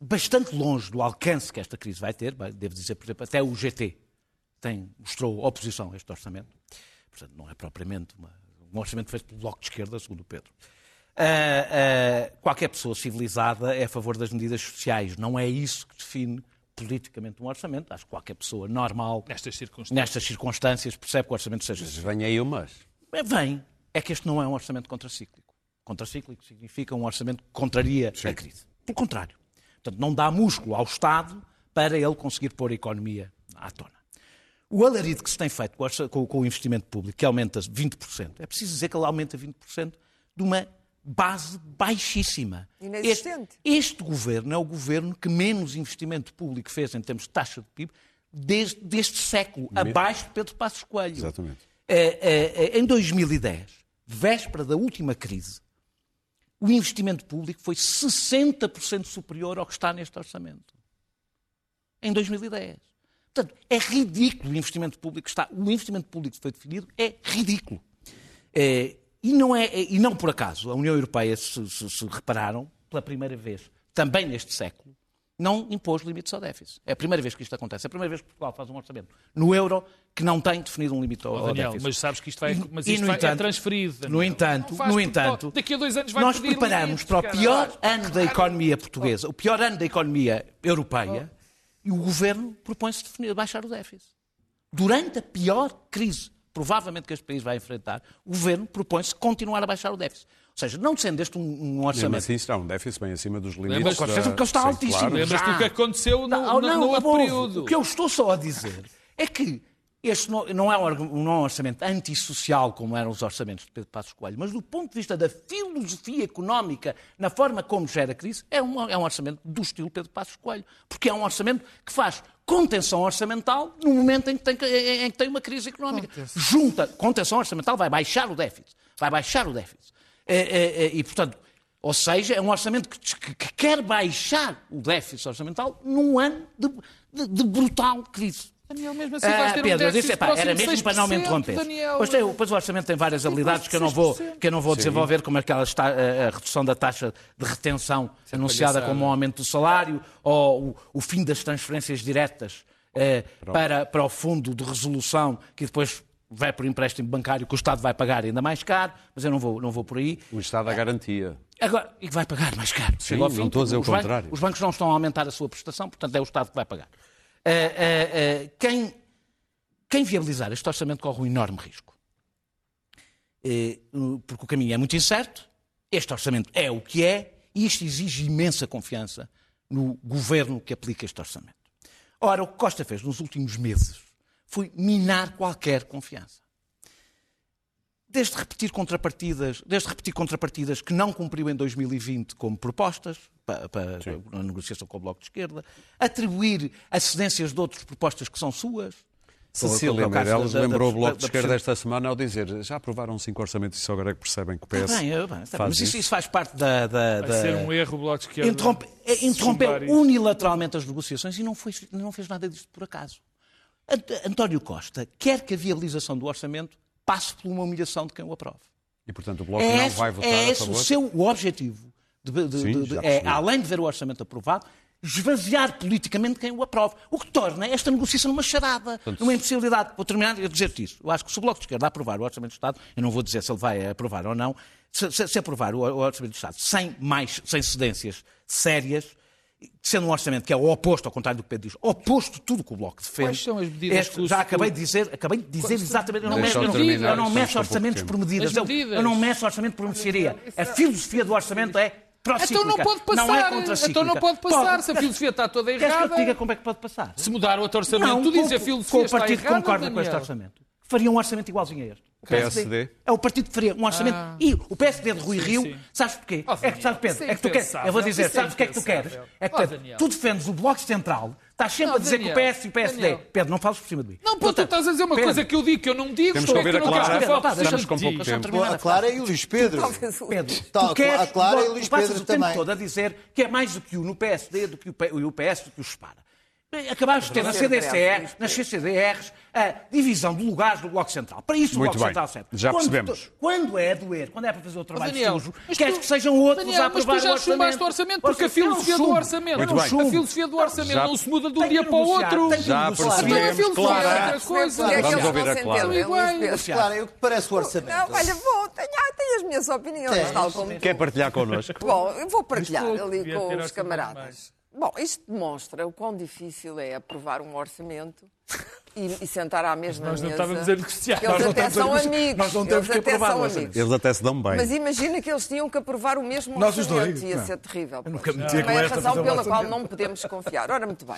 bastante longe do alcance que esta crise vai ter. Devo dizer, por exemplo, até o GT tem, mostrou oposição a este orçamento. Portanto, não é propriamente uma- um orçamento feito pelo Bloco de Esquerda, segundo o Pedro. Ah, ah, qualquer pessoa civilizada é a favor das medidas sociais. Não é isso que define politicamente um orçamento. Acho que qualquer pessoa normal, Nestas circunstâncias. nestas circunstâncias, percebe que o orçamento seja Mas vem aí o mas. é, Vem. É que este não é um orçamento contracíclico. Contracíclico significa um orçamento que contraria a crise. Pelo contrário. Portanto, não dá músculo ao Estado para ele conseguir pôr a economia à tona. O alarido que se tem feito com o investimento público, que aumenta 20%, é preciso dizer que ele aumenta 20% de uma base baixíssima. Inexistente. Este, este governo é o governo que menos investimento público fez em termos de taxa de PIB desde, deste século, abaixo de Pedro Passos Coelho. Exatamente. Eh, eh, eh, em 2010, véspera da última crise, o investimento público foi 60% superior ao que está neste orçamento. Em 2010. Portanto, é ridículo o investimento público que está. O investimento público que foi definido é ridículo. Eh, e, não é, e não por acaso, a União Europeia, se, se- se repararam, pela primeira vez, também neste século, não impôs limites ao déficit. É a primeira vez que isto acontece. É a primeira vez que Portugal faz um orçamento no euro que não tem definido um limite ao, Oh, ao Daniel, déficit. mas sabes que isto vai, mas E, isto vai- é entanto- transferido. Daniel. No entanto, faz no entanto, daqui a dois anos vai nós preparamos limites, para o cara. pior ano da economia portuguesa, o pior ano da economia europeia, e o governo propõe-se definir- baixar o déficit. Durante a pior crise, provavelmente que este país vai enfrentar, o governo propõe-se continuar a baixar o déficit. Ou seja, não sendo este um, um Mesmo orçamento. assim será um déficit bem acima dos limites. Lembras- Com certeza, porque ele está Sim, altíssimo. claro. Lembras-te do que aconteceu no, Não, no- não, no outro houve. período? O que eu estou só a dizer é que este não, não é um, não é um orçamento antissocial como eram os orçamentos de Pedro Passos Coelho, mas do ponto de vista da filosofia económica, na forma como gera a crise, é um, é um orçamento do estilo Pedro Passos Coelho. Porque é um orçamento que faz contenção orçamental no momento em que tem, em- que tem uma crise económica. Junta, contenção orçamental vai baixar o déficit. Vai baixar o déficit. É, é, e, portanto, ou seja, é um orçamento que, que- que quer baixar o déficit orçamental num ano de, de- de brutal crise. Daniel, mesmo assim vais Ah, ter um Pedro, eu déficit disse, epá, próximo era mesmo para não me 6%, interromper. Daniel. Pois, tem, pois o orçamento tem várias habilidades que eu não vou, que eu não vou desenvolver, como aquela está, a, a redução da taxa de retenção anunciada palhaçada. como um aumento do salário, ou o, o fim das transferências diretas eh, para, para o fundo de resolução, que depois vai por empréstimo bancário que o Estado vai pagar ainda mais caro, mas eu não vou, não vou por aí. O Estado à garantia. Agora, e vai pagar mais caro. Sim, Chega ao não fim, estou a dizer o os bancos- contrário. Os bancos não estão a aumentar a sua prestação, portanto é o Estado que vai pagar. Ah, ah, ah, quem, quem viabilizar este orçamento corre um enorme risco. Eh, porque o caminho é muito incerto, este orçamento é o que é, e isto exige imensa confiança no governo que aplica este orçamento. Ora, o que Costa fez nos últimos meses foi minar qualquer confiança desde repetir contrapartidas, desde repetir contrapartidas que não cumpriu em 2020 como propostas para, para na negociação com o Bloco de Esquerda, atribuir acedências de outras propostas que são suas. Cecília Meirelles da- da- lembrou o da- Bloco de da- Esquerda da- esta semana ao dizer já aprovaram cinco orçamentos e só agora é que percebem que o PS Está bem, bem, está bem, faz mas isso, isso. faz parte da. da- Vai ser um erro o Bloco de Esquerda. Interrompe, é, interrompeu unilateralmente as negociações e não, foi, não fez nada disto por acaso. Ant- António Costa quer que a viabilização do orçamento passe por uma humilhação de quem o aprove. E, portanto, o Bloco É não esse, vai votar é a esse favor. o seu objetivo. De- de- Sim, de- é, além de ver o orçamento aprovado, esvaziar politicamente quem o aprove. O que torna esta negociação uma charada, uma impossibilidade. Vou terminar a dizer-te isso. Eu acho que se o Bloco de Esquerda aprovar o Orçamento do Estado, eu não vou dizer se ele vai aprovar ou não, se, se- se aprovar o, o Orçamento do Estado sem mais, sem cedências sérias, sendo um orçamento que é o oposto, ao contrário do que Pedro diz, oposto de tudo que o Bloco defende. Quais são as medidas Este- que o- já acabei de dizer, acabei de dizer exatamente, eu não, meço, eu eu não, meço orçamentos por medidas. As Eu, medidas. eu não meço orçamento por mercearia. A filosofia do orçamento é. Então não pode passar. Não é contra-cíclica. então não pode passar. Se a filosofia está toda Queres que eu errada. te diga como é que pode passar? Se mudar o outro orçamento, Não, tu dizes com- a filosofia com o está partido que errada, concorda com este orçamento. Faria um orçamento igualzinho a este. O PSD? É o partido que faria um orçamento. Ah. E o PSD de Rui Rio, sim. sabes porquê? Oh, é que, sabes, Pedro, é é que tu queres. Eu vou dizer, Isso é sabes o que é que tu queres? É que Oh, tu defendes o Bloco Central, estás sempre Não, a dizer que Daniel, o PS e o PSD. Daniel. Pedro, não fales por cima de mim. Não, pô, tu Portanto, estás a dizer uma Pedro, coisa que eu digo que eu não digo. Temos que é ouvir a não Clara. que fale por Estamos com pouco tempo. A Clara e o Luís Pedro. Pedro, Tá, tu queres, a Clara e o Luís passas Pedro o tempo também. todo a dizer que é mais do que o no PSD, do que e o PS, do que o separa. Bem, Acabaste de ter na CDCR, nas CCDRs, a divisão de lugares do Bloco Central. Para isso o Muito Bloco bem. Central serve. Já Quando percebemos. tu- Quando é a doer, quando é para fazer o trabalho Daniel, sujo, queres tu- que sejam outros Daniel, a mas tu aprovar já o chumbaste o orçamento, porque a filosofia do orçamento-. A filosofia do orçamento Já- não se muda de um dia para o outro. tem que Já negociar. percebemos, Então a filosofia Clara. é outra coisa. Porque é que Vamos eles ouvir a Clara. entendem, Iguais. Clara, o que parece o orçamento? Não, olha, vou, tenho, ah, tenho as minhas opiniões, Tem. tal como Quer partilhar connosco? Bom, eu vou partilhar ali com os camaradas. Bom, isto demonstra o quão difícil é aprovar um orçamento e, e sentar à mesma Nós não mesa. estávamos a negociar. Eles até são amigos. Nós não temos eles que até aprovar são orçamento. amigos. Eles até se dão bem. Mas imagina que eles tinham que aprovar o mesmo Nós os orçamento. dois, Ia não. ser terrível. Eu nunca me Também é a razão pela qual não podemos confiar. Ora, muito bem.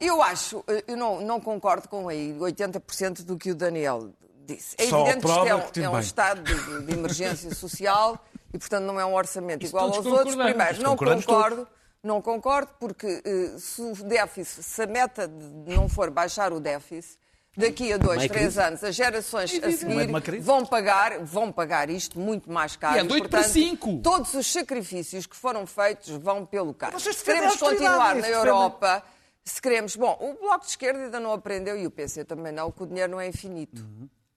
Eu acho, eh, eu não, não concordo com aí 80% do que o Daniel disse. É Só evidente que isto é um, é um estado de, de emergência social e, portanto, não é um orçamento igual aos todos outros. Primeiro, não concordo. Não concordo, porque eh, se o déficit, se a meta de não for baixar o déficit, daqui a dois, Meio três crise. anos, as gerações a seguir crise. vão pagar, vão pagar isto muito mais caro. E é de oito para cinco. Todos os sacrifícios que foram feitos vão pelo caro. Vocês Se queremos continuar é na. Europa, se queremos. Bom, o Bloco de Esquerda ainda não aprendeu e o PC também não, que o dinheiro não é infinito.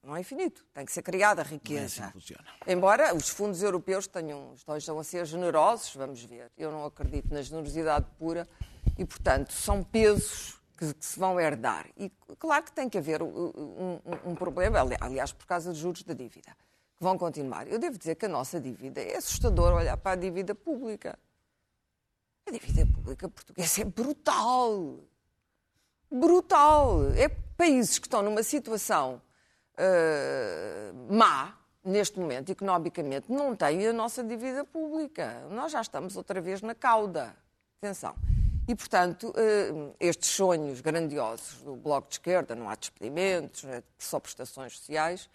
Não é infinito. Tem que ser criada a riqueza. funciona. Embora os fundos europeus tenham, estejam a ser generosos, vamos ver. Eu não acredito na generosidade pura e, portanto, são pesos que, que se vão herdar. E claro que tem que haver um, um- um problema, ali- aliás, por causa dos juros da dívida, que vão continuar. Eu devo dizer que a nossa dívida é assustador olhar para a dívida pública. A dívida pública portuguesa é brutal. Brutal. É países que estão numa situação eh, má, neste momento, economicamente, não têm a nossa dívida pública. Nós já estamos outra vez na cauda. Atenção. E, portanto, eh, estes sonhos grandiosos do Bloco de Esquerda, não há despedimentos, é só prestações sociais,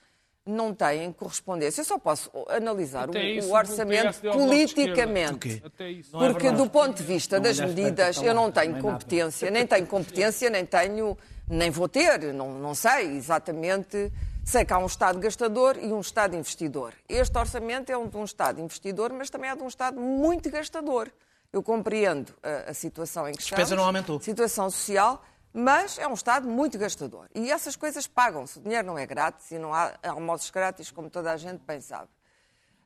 não têm correspondência. Eu só posso analisar o, orçamento politicamente. É Porque do ponto de vista Não das medidas, para eu não tenho nada. competência, nem tenho competência, nem tenho, nem vou ter, não, não sei exatamente. Sei que há um Estado gastador e um Estado investidor. Este orçamento é um de um Estado investidor, mas também é de um Estado muito gastador. Eu compreendo a, a situação em que despesa estamos. não aumentou. Situação social, mas é um Estado muito gastador. E essas coisas pagam-se. O dinheiro não é grátis e não há almoços grátis, como toda a gente bem sabe.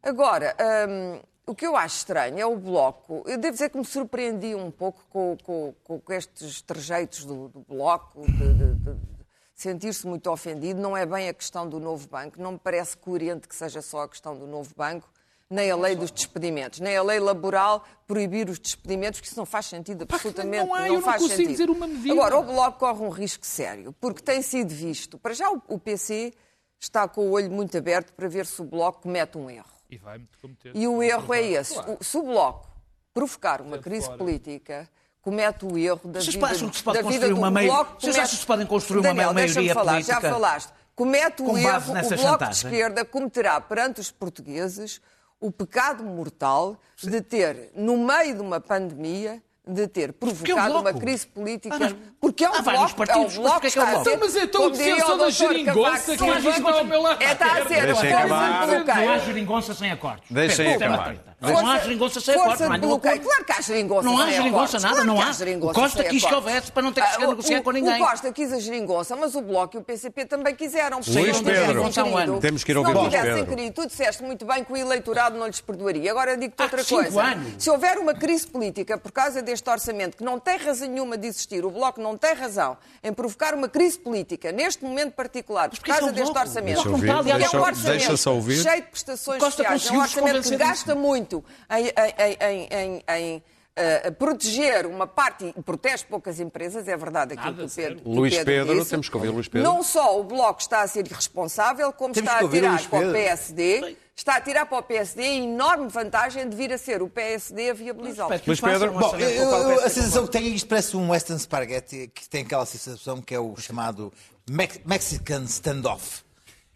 Agora, hum, o que eu acho estranho é o Bloco. Eu devo dizer que me surpreendi um pouco com, com- com estes trejeitos do, do Bloco, de- de- de sentir-se muito ofendido. Não é bem a questão do novo banco. Não me parece coerente que seja só a questão do novo banco, nem a lei dos despedimentos, nem a lei laboral proibir os despedimentos, porque isso não faz sentido absolutamente. não há, eu não faz sentido. Agora, o Bloco corre um risco sério, porque tem sido visto. Para já, o, PC está com o olho muito aberto para ver se o Bloco comete um erro. E vai-me cometer. E o erro é esse. Claro. O- Se o Bloco provocar uma crise política, comete o erro da Vocês vida, acham que se pode da vida do uma Bloco. Vocês comete- acham que se podem construir uma Daniel, maioria falar, política Já falaste. Comete o erro, o Bloco chantagem? de Esquerda cometerá perante os portugueses o pecado mortal de ter, no meio de uma pandemia, de ter provocado Bloco? uma crise política. Ah, mas- porque é o há vários Bloco, partidos, é o mas Bloco que é está a Bloco? ser- Então, mas é tão defensor da geringonça que. É, está a ser Deixem a acabar. Não há geringonça sem acordos. Deixem é acabar. Treta. Não há geringonça sem força acordo, não há. Claro que há geringonça Não há sem geringonça, nada, Claro não há. O Costa sem quis que houvesse para não ter que chegar a Ah, negociar o- com ninguém. O Costa quis a geringonça, mas o Bloco e o PCP também quiseram. Luís se não tivessem Pedro, querido- temos que ir se ouvir não Luís tivessem Pedro. querido, tu disseste muito bem que o eleitorado não lhes perdoaria. Agora digo-te Há outra cinco coisa. anos. Se houver uma crise política por causa deste orçamento, que não tem razão nenhuma de existir, o Bloco não tem razão em provocar uma crise política neste momento particular por é causa o deste orçamento. Deixa ouvir, é um deixa- orçamento deixa-se ouvir. cheio de prestações sociais, é um orçamento que gasta muito em, em- em- em- em, eh, proteger uma parte, e protege poucas empresas, é verdade aquilo Nada, que o Pedro, que Luís Pedro Pedro, disse. temos que ouvir Luís Pedro. Não só o Bloco está a ser irresponsável, como Temos está a tirar para o. PSD, está a tirar para o PSD a enorme vantagem de vir a ser o PSD a viabilizá-lo. Luís Pedro. Bom, eu- eu- a sensação que tenho isto parece um Western Spaghetti que tem aquela sensação que é o chamado Mex- Mexican standoff,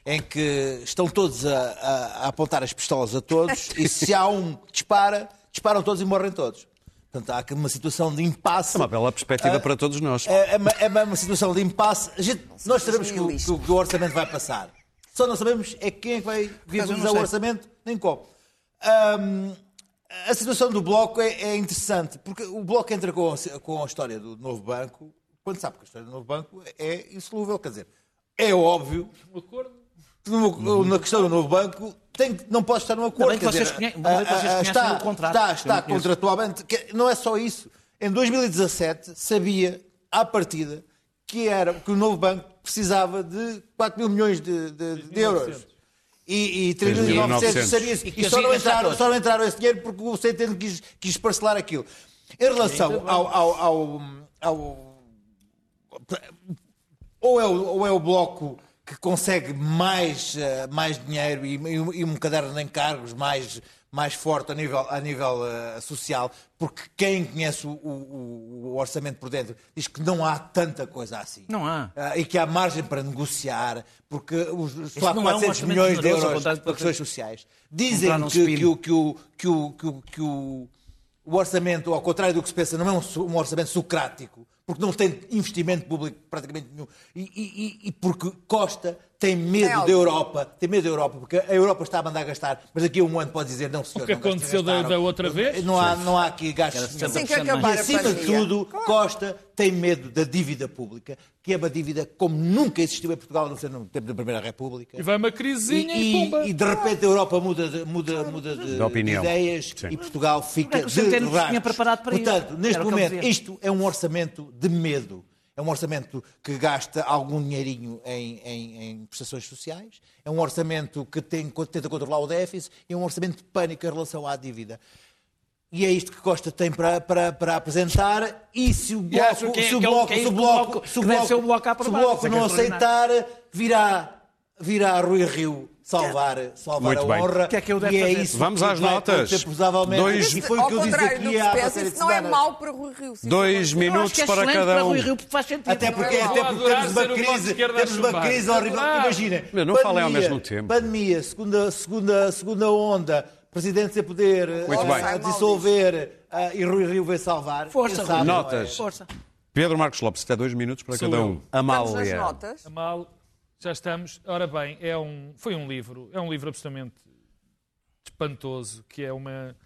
em que estão todos a, a- a apontar as pistolas a todos e se há um que dispara, disparam todos e morrem todos. Portanto, há aqui uma situação de impasse. É uma bela perspectiva para todos nós. É, é uma, é uma- uma situação de impasse. A gente- nós sabemos que o, que o- que o orçamento vai passar. Só não sabemos é quem é que vai viabilizar o orçamento, nem como. Ahm, a situação do Bloco é, é interessante, porque o Bloco entra com a, com a história do novo banco, quando sabe que a história do novo banco é insolúvel. Quer dizer, é óbvio que no- na questão do novo banco tem, não pode estar num acordo. bem que vocês dizer, conhe- ah, ah, conhecem está, o contrato, está, está conheço. contratualmente. que Não é só isso. Em 2017 sabia, à partida, que, era, que o novo banco precisava de 4 mil milhões de, de- de euros. E, e 3.900 3.900. sabia-se. E E só assim não, entraram, só não entraram esse dinheiro porque o Centeno quis, quis parcelar aquilo. Em relação ao- ao- ao- ao ou é o, ou é o bloco que consegue mais, eh, mais dinheiro e, e- e um caderno de encargos mais, mais forte a nível, a nível eh, social, porque quem conhece o, o- o orçamento por dentro diz que não há tanta coisa assim. Não há. Ah, e que há margem para negociar, porque os, só há não é um 400 milhões de euros para questões sociais. Dizem que, que o- que o- que o- que o- que o- orçamento, ao contrário do que se pensa, não é um, um orçamento socrático, porque não tem investimento público praticamente nenhum, e, e- e- porque Costa tem medo algo. da Europa, tem medo da Europa, porque a Europa está a mandar gastar, mas daqui a um ano pode dizer, não senhor, O que aconteceu da- gastaram. da outra vez? Não há, não há aqui gastos. Assim que 70% acabar. E acima de tudo, Costa tem medo da dívida pública, que é uma dívida como nunca existiu em Portugal, a não ser no tempo da Primeira República. E vai uma crisezinha e, e- pumba. e de repente a Europa muda de, muda, muda de, De de ideias Sim. e Portugal fica é Centeno de tinha rastros. preparado para isso? Portanto, neste momento, isto é um orçamento de medo. É um orçamento que gasta algum dinheirinho em, em- em prestações sociais, é um orçamento que tem- tenta controlar o déficit, e é um orçamento de pânico em relação à dívida. E é isto que Costa tem para, para, para apresentar. E se o bloco, é- se o é bloco, é se o bloco, se o bloco, a se o bloco é é não extraordinário. aceitar, virá, virá Rui Rio salvar, salvar Muito a bem. honra. O que é que eu devo e é fazer? isso Vamos que às notas. acontecer. Dois- E foi o que eu disse aqui pensa, de isso não é mau para Rui Rio. sim. Dois minutos é para cada para um. Rui Rio, porque faz sentido. Até porque, é até porque temos uma o crise, temos uma crise horrível. Imagina, Mas não falem ao mesmo tempo. Pandemia, segunda, segunda, segunda onda, presidente sem poder, Muito eh, bem. a dissolver eh, e Rui Rio veio salvar. Força, é? Notas. Força. Pedro Marcos Lopes, até dois minutos para Sou cada um. Vamos às Amália. notas. Mal, já estamos. Ora bem, é um, foi um livro, é um livro absolutamente espantoso, que é uma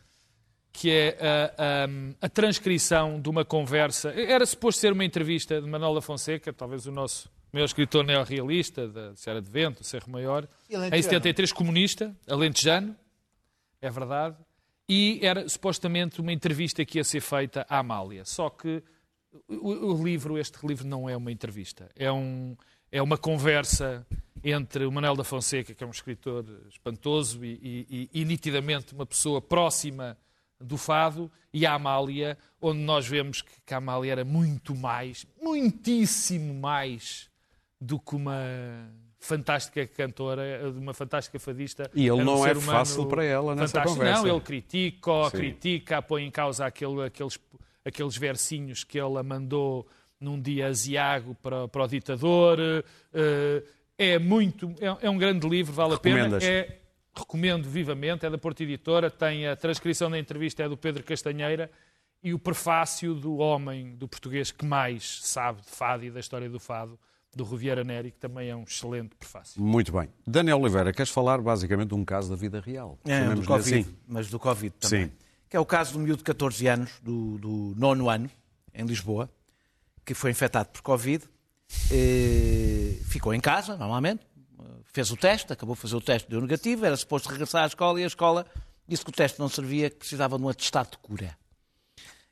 que é a, a- a transcrição de uma conversa. Era suposto ser uma entrevista de Manuel da Fonseca, talvez o nosso maior escritor neorrealista, da Serra de Vento, Serra Maior, alentejano. em 73 comunista, alentejano, é verdade, e era supostamente uma entrevista que ia ser feita à Amália. Só que o, o livro, este livro não é uma entrevista, é, um, é uma conversa entre o Manuel da Fonseca, que é um escritor espantoso e, e- e- e nitidamente uma pessoa próxima do fado, e a Amália, onde nós vemos que, que a Amália era muito mais, muitíssimo mais do que uma fantástica cantora, uma fantástica fadista. E ele um não é fácil para ela nessa fantástico. conversa. Não, ele critica, Sim. critica, põe em causa aquele- aqueles, aqueles versinhos que ela mandou num dia aziago para, para o ditador. eh, é muito, é, é um grande livro, vale a pena. É, recomendo vivamente, é da Porta Editora, tem a transcrição da entrevista é do Pedro Castanheira e o prefácio do homem, do português que mais sabe de fado e da história do fado, do Riviera Neri, que também é um excelente prefácio. Muito bem. Daniel Oliveira, queres falar basicamente de um caso da vida real? É, do Covid, assim. mas do Covid também. Sim. Que é o caso do miúdo de 14 anos, do, do nono ano, em Lisboa, que foi infectado por Covid, eh, ficou em casa, normalmente, eh, fez o teste, acabou de fazer o teste, deu negativo, era suposto regressar à escola e a escola disse que o teste não servia, que precisava de um atestado de cura.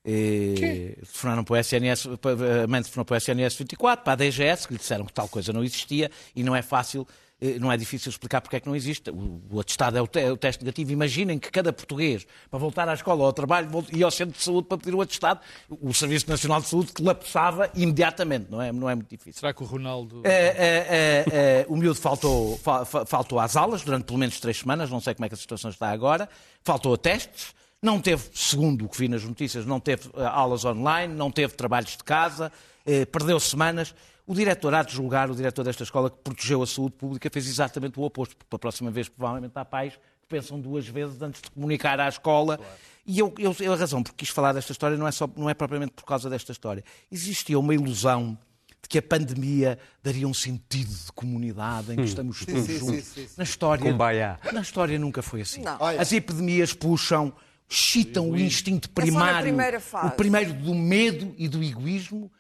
Eh, telefonaram para o SNS, a mãe telefonou para o SNS 24, para a DGS, que lhe disseram que tal coisa não existia e não é fácil, eh, não é difícil explicar porque é que não existe. O, atestado é o, te- é o teste negativo. Imaginem que cada português, para voltar à escola ou ao trabalho, ia ao centro de saúde para pedir o atestado, o Serviço Nacional de Saúde colapsava imediatamente, não é, não é muito difícil. Será que o Ronaldo. É, é, o miúdo faltou, fa- fa- faltou às aulas durante pelo menos três semanas, não sei como é que a situação está agora, faltou a testes, não teve, segundo o que vi nas notícias, não teve eh, aulas online, não teve trabalhos de casa, eh, perdeu semanas. O diretor há de julgar, o diretor desta escola que protegeu a saúde pública fez exatamente o oposto, porque para a próxima vez provavelmente há pais que pensam duas vezes antes de comunicar à escola. E eu, eu, eu- a razão por que quis falar desta história não é, só, não é propriamente por causa desta história. Existia uma ilusão de que a pandemia daria um sentido de comunidade em que estamos todos sim, juntos. sim, sim, sim. Na história, na história nunca foi assim. Não. As epidemias puxam, excitam o instinto É primário, fase. o primeiro do medo e do egoísmo,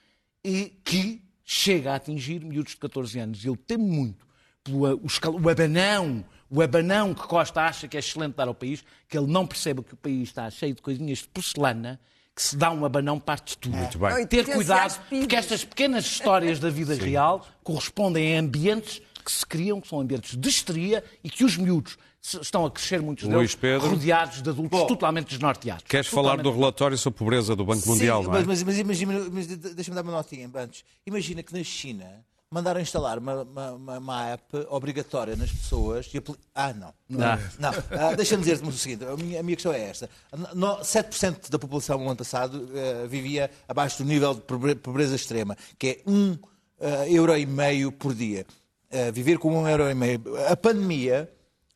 e que chega a atingir miúdos de 14 anos. Eu temo muito pelo a- o, escal- o abanão, o abanão que Costa acha que é excelente dar ao país, que ele não perceba que o país está cheio de coisinhas de porcelana, que se dá um abanão parte tudo. Muito bem. E Ter cuidado, porque estas pequenas histórias da vida real correspondem a ambientes que se criam, que são ambientes de histeria e que os miúdos estão a crescer muitos Luís deles Pedro. rodeados de adultos totalmente desnorteados. Queres falar do Totalmente relatório sobre a pobreza do Banco Mundial, Sim, não é? mas, mas, mas imagina, mas de- deixa-me dar uma notinha antes. Imagina que na China mandaram instalar uma, uma, uma- uma app obrigatória nas pessoas e apli- Ah, não. Não. não. Ah, deixa-me dizer-te o seguinte: a minha, a minha questão é esta. No- 7% da população no ano passado eh, vivia abaixo do nível de pobre- pobreza extrema, que é um eh, euro e meio por dia. Eh, viver com um euro e meio. A pandemia.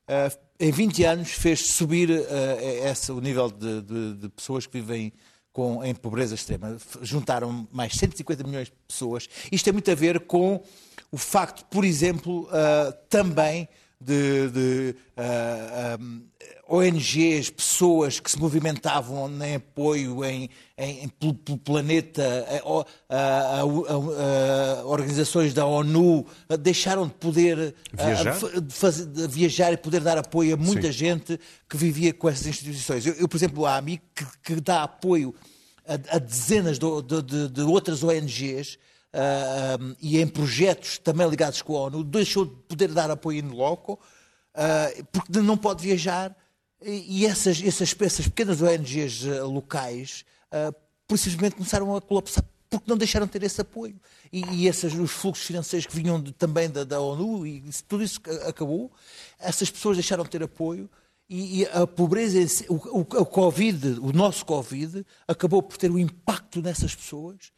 Uh, em 20 anos fez subir uh, esse, o nível de, de- de pessoas que vivem com, em pobreza extrema. Juntaram mais 150 milhões de pessoas. Isto tem muito a ver com o facto, por exemplo, uh, também de, de, uh, um, ONGs, pessoas que se movimentavam em apoio em, em- em- pelo, planeta, eh, o- a- a- a- organizações da ONU deixaram de poder Viajar? de fazer- de viajar e poder dar apoio a muita Sim. gente que vivia com essas instituições. Eu, eu, por exemplo, há amigo que, que dá apoio a, dezenas de, de- de- de outras ONGs ah, e em projetos também ligados com a ONU, deixou de poder dar apoio in loco ah, porque não pode viajar. E, essas, essas, essas pequenas ONGs locais ah, simplesmente começaram a colapsar porque não deixaram de ter esse apoio. E, e esses, os fluxos financeiros que vinham de- também da, da ONU, e tudo isso acabou, essas pessoas deixaram de ter apoio e, a pobreza, o, o, Covid, o nosso Covid, acabou por ter um impacto nessas pessoas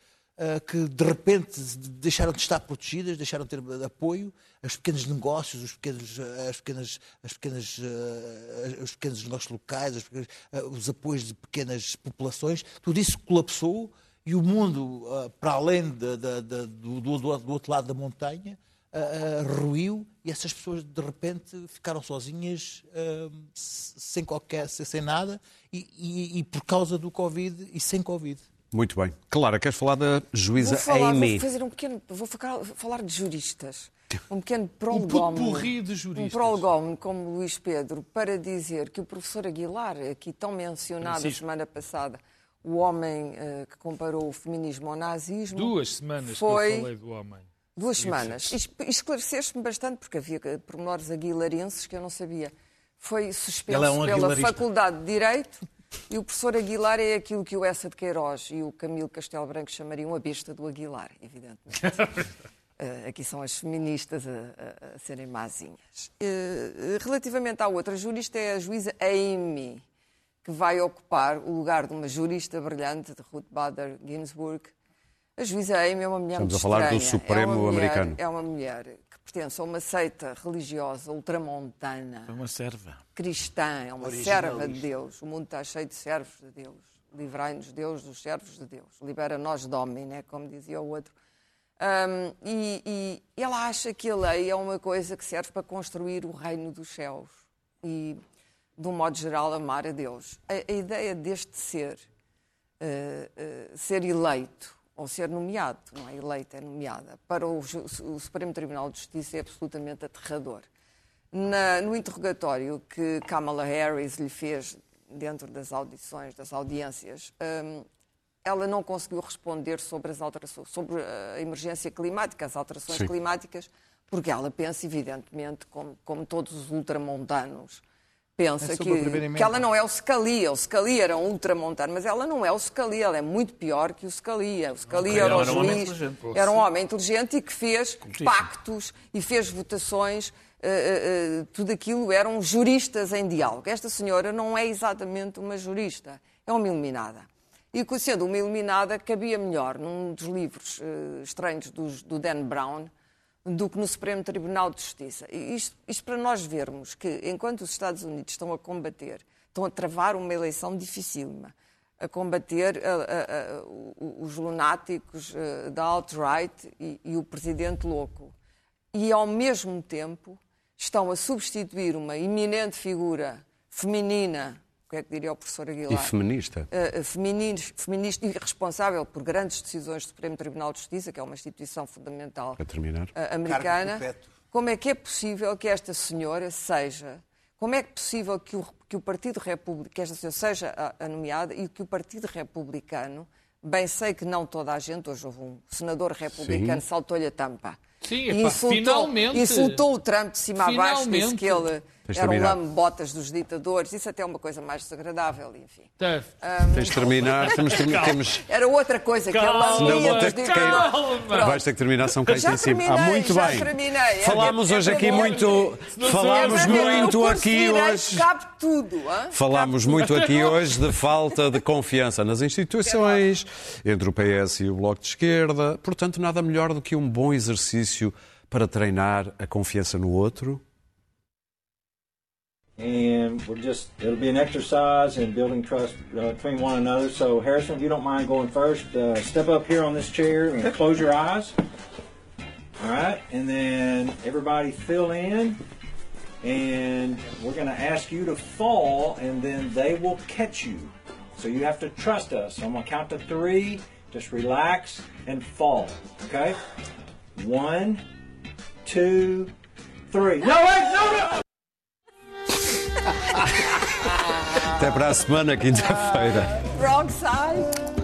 que de repente deixaram de estar protegidas, deixaram de ter apoio, os pequenos negócios, os pequenos, ah, as pequenas, as pequenas, ah, os pequenos negócios locais, ah, os apoios de pequenas populações, tudo isso colapsou e o mundo, ah, para além da- da- da- do, do- outro lado da montanha, ah, ah, ruiu e essas pessoas de repente ficaram sozinhas, ah, sem qualquer, sem nada, e, e- e por causa do Covid e sem Covid. Muito bem. Clara, queres falar da juíza Vou falar, Amy? vou fazer um pequeno, vou falar, de juristas. Um pequeno prolegómeno. de juristas. Um prolegómeno como Luís Pedro para dizer que o professor Aguilar, aqui tão mencionado Francisco. semana passada, o homem eh, que comparou o feminismo ao nazismo. Duas semanas foi... que eu falei do homem. Duas semanas. Es- Esclareceste-me bastante, porque havia eh, pormenores aguilarenses que eu não sabia. Foi suspenso é um pela. Faculdade de Direito e o professor Aguilar é aquilo que o Essa de Queiroz e o Camilo Castelo Branco chamariam a besta do Aguilar, evidentemente. Eh, aqui são as feministas a, a- a serem mazinhas. Eh, relativamente à outra jurista, é a juíza Amy, que vai ocupar o lugar de uma jurista brilhante, de Ruth Bader Ginsburg. A juíza Amy é uma mulher Estamos muito a falar do estranha. Supremo é mulher- americano. É uma mulher pertence a uma seita religiosa ultramontana É uma serva. cristã, é uma serva de Deus. O mundo está cheio de servos de Deus. Livrai-nos, Deus, dos servos de Deus. Libera-nós de homem, né? como dizia o outro. Ahm, e, e ela acha que a lei é uma coisa que serve para construir o reino dos céus e, de um modo geral, amar a Deus. A, a ideia deste ser, eh, eh, ser eleito, ou ser nomeado, não é eleito, é nomeada, para o, o Supremo Tribunal de Justiça é absolutamente aterrador. Na- no interrogatório que Kamala Harris lhe fez dentro das audições, das audiências, hum, ela não conseguiu responder sobre as alterações, sobre a emergência climática, as alterações Sim. climáticas, porque ela pensa, evidentemente, como, como todos os ultramontanos, pensa É que, que ela não é o Scalia. O Scalia era um ultramontano, mas ela não é o Scalia, ela é muito pior que o Scalia. O Scalia era, ela o era um homem juiz, inteligente. era um homem inteligente e que fez pactos e fez votações. eh, eh, tudo aquilo eram juristas em diálogo. Esta senhora não é exatamente uma jurista, é uma iluminada. E sendo uma iluminada, cabia melhor num dos livros eh, estranhos dos- do Dan Brown do que no Supremo Tribunal de Justiça. Isto, isto para nós vermos que, enquanto os Estados Unidos estão a combater, estão a travar uma eleição dificílima, a combater a- a- a- os lunáticos eh, da alt-right e, e o presidente louco, e ao mesmo tempo estão a substituir uma iminente figura feminina, o que é que diria o professor Aguilar? E feminista. feminis- feminista e responsável por grandes decisões do Supremo Tribunal de Justiça, que é uma instituição fundamental Para terminar. eh, americana, como é que é possível que esta senhora seja, como é que é possível que o, que o Partido Republicano, que esta senhora seja a, a nomeada e que o Partido Republicano, bem sei que não toda a gente, hoje houve um senador republicano, saltou-lhe a tampa. Sim, E epá, insultou, finalmente. insultou o Trump de cima a baixo, disse Finalmente. que ele Tens era um terminar. lambe-botas dos ditadores, isso até é uma coisa mais desagradável, enfim. Tá. Tens de terminar. Temos, temos, Era outra coisa que Calma, lambia vou ter dos que ditadores. Calma. Vais ter que terminar, são Já em cima. Ah, muito já bem. terminei. É Falámos que- é hoje para aqui muito. Falámos É muito aqui hoje. Cabe tudo. hã? Falámos muito aqui hoje de falta de confiança nas instituições, entre o PS e o Bloco de Esquerda. Portanto, nada melhor do que um bom exercício para treinar a confiança no outro. And we're just it'll be an exercise in building trust uh, between one another. So harrison if you don't mind going first uh, step up here on this chair and close your eyes. All right and then everybody fill in. And we're going to ask you to fall and then they will catch you. So you have to trust us. So i'm going to count to three. Just relax and fall okay? One two three. No wait no no Até para a semana, quinta-feira. Wrong side.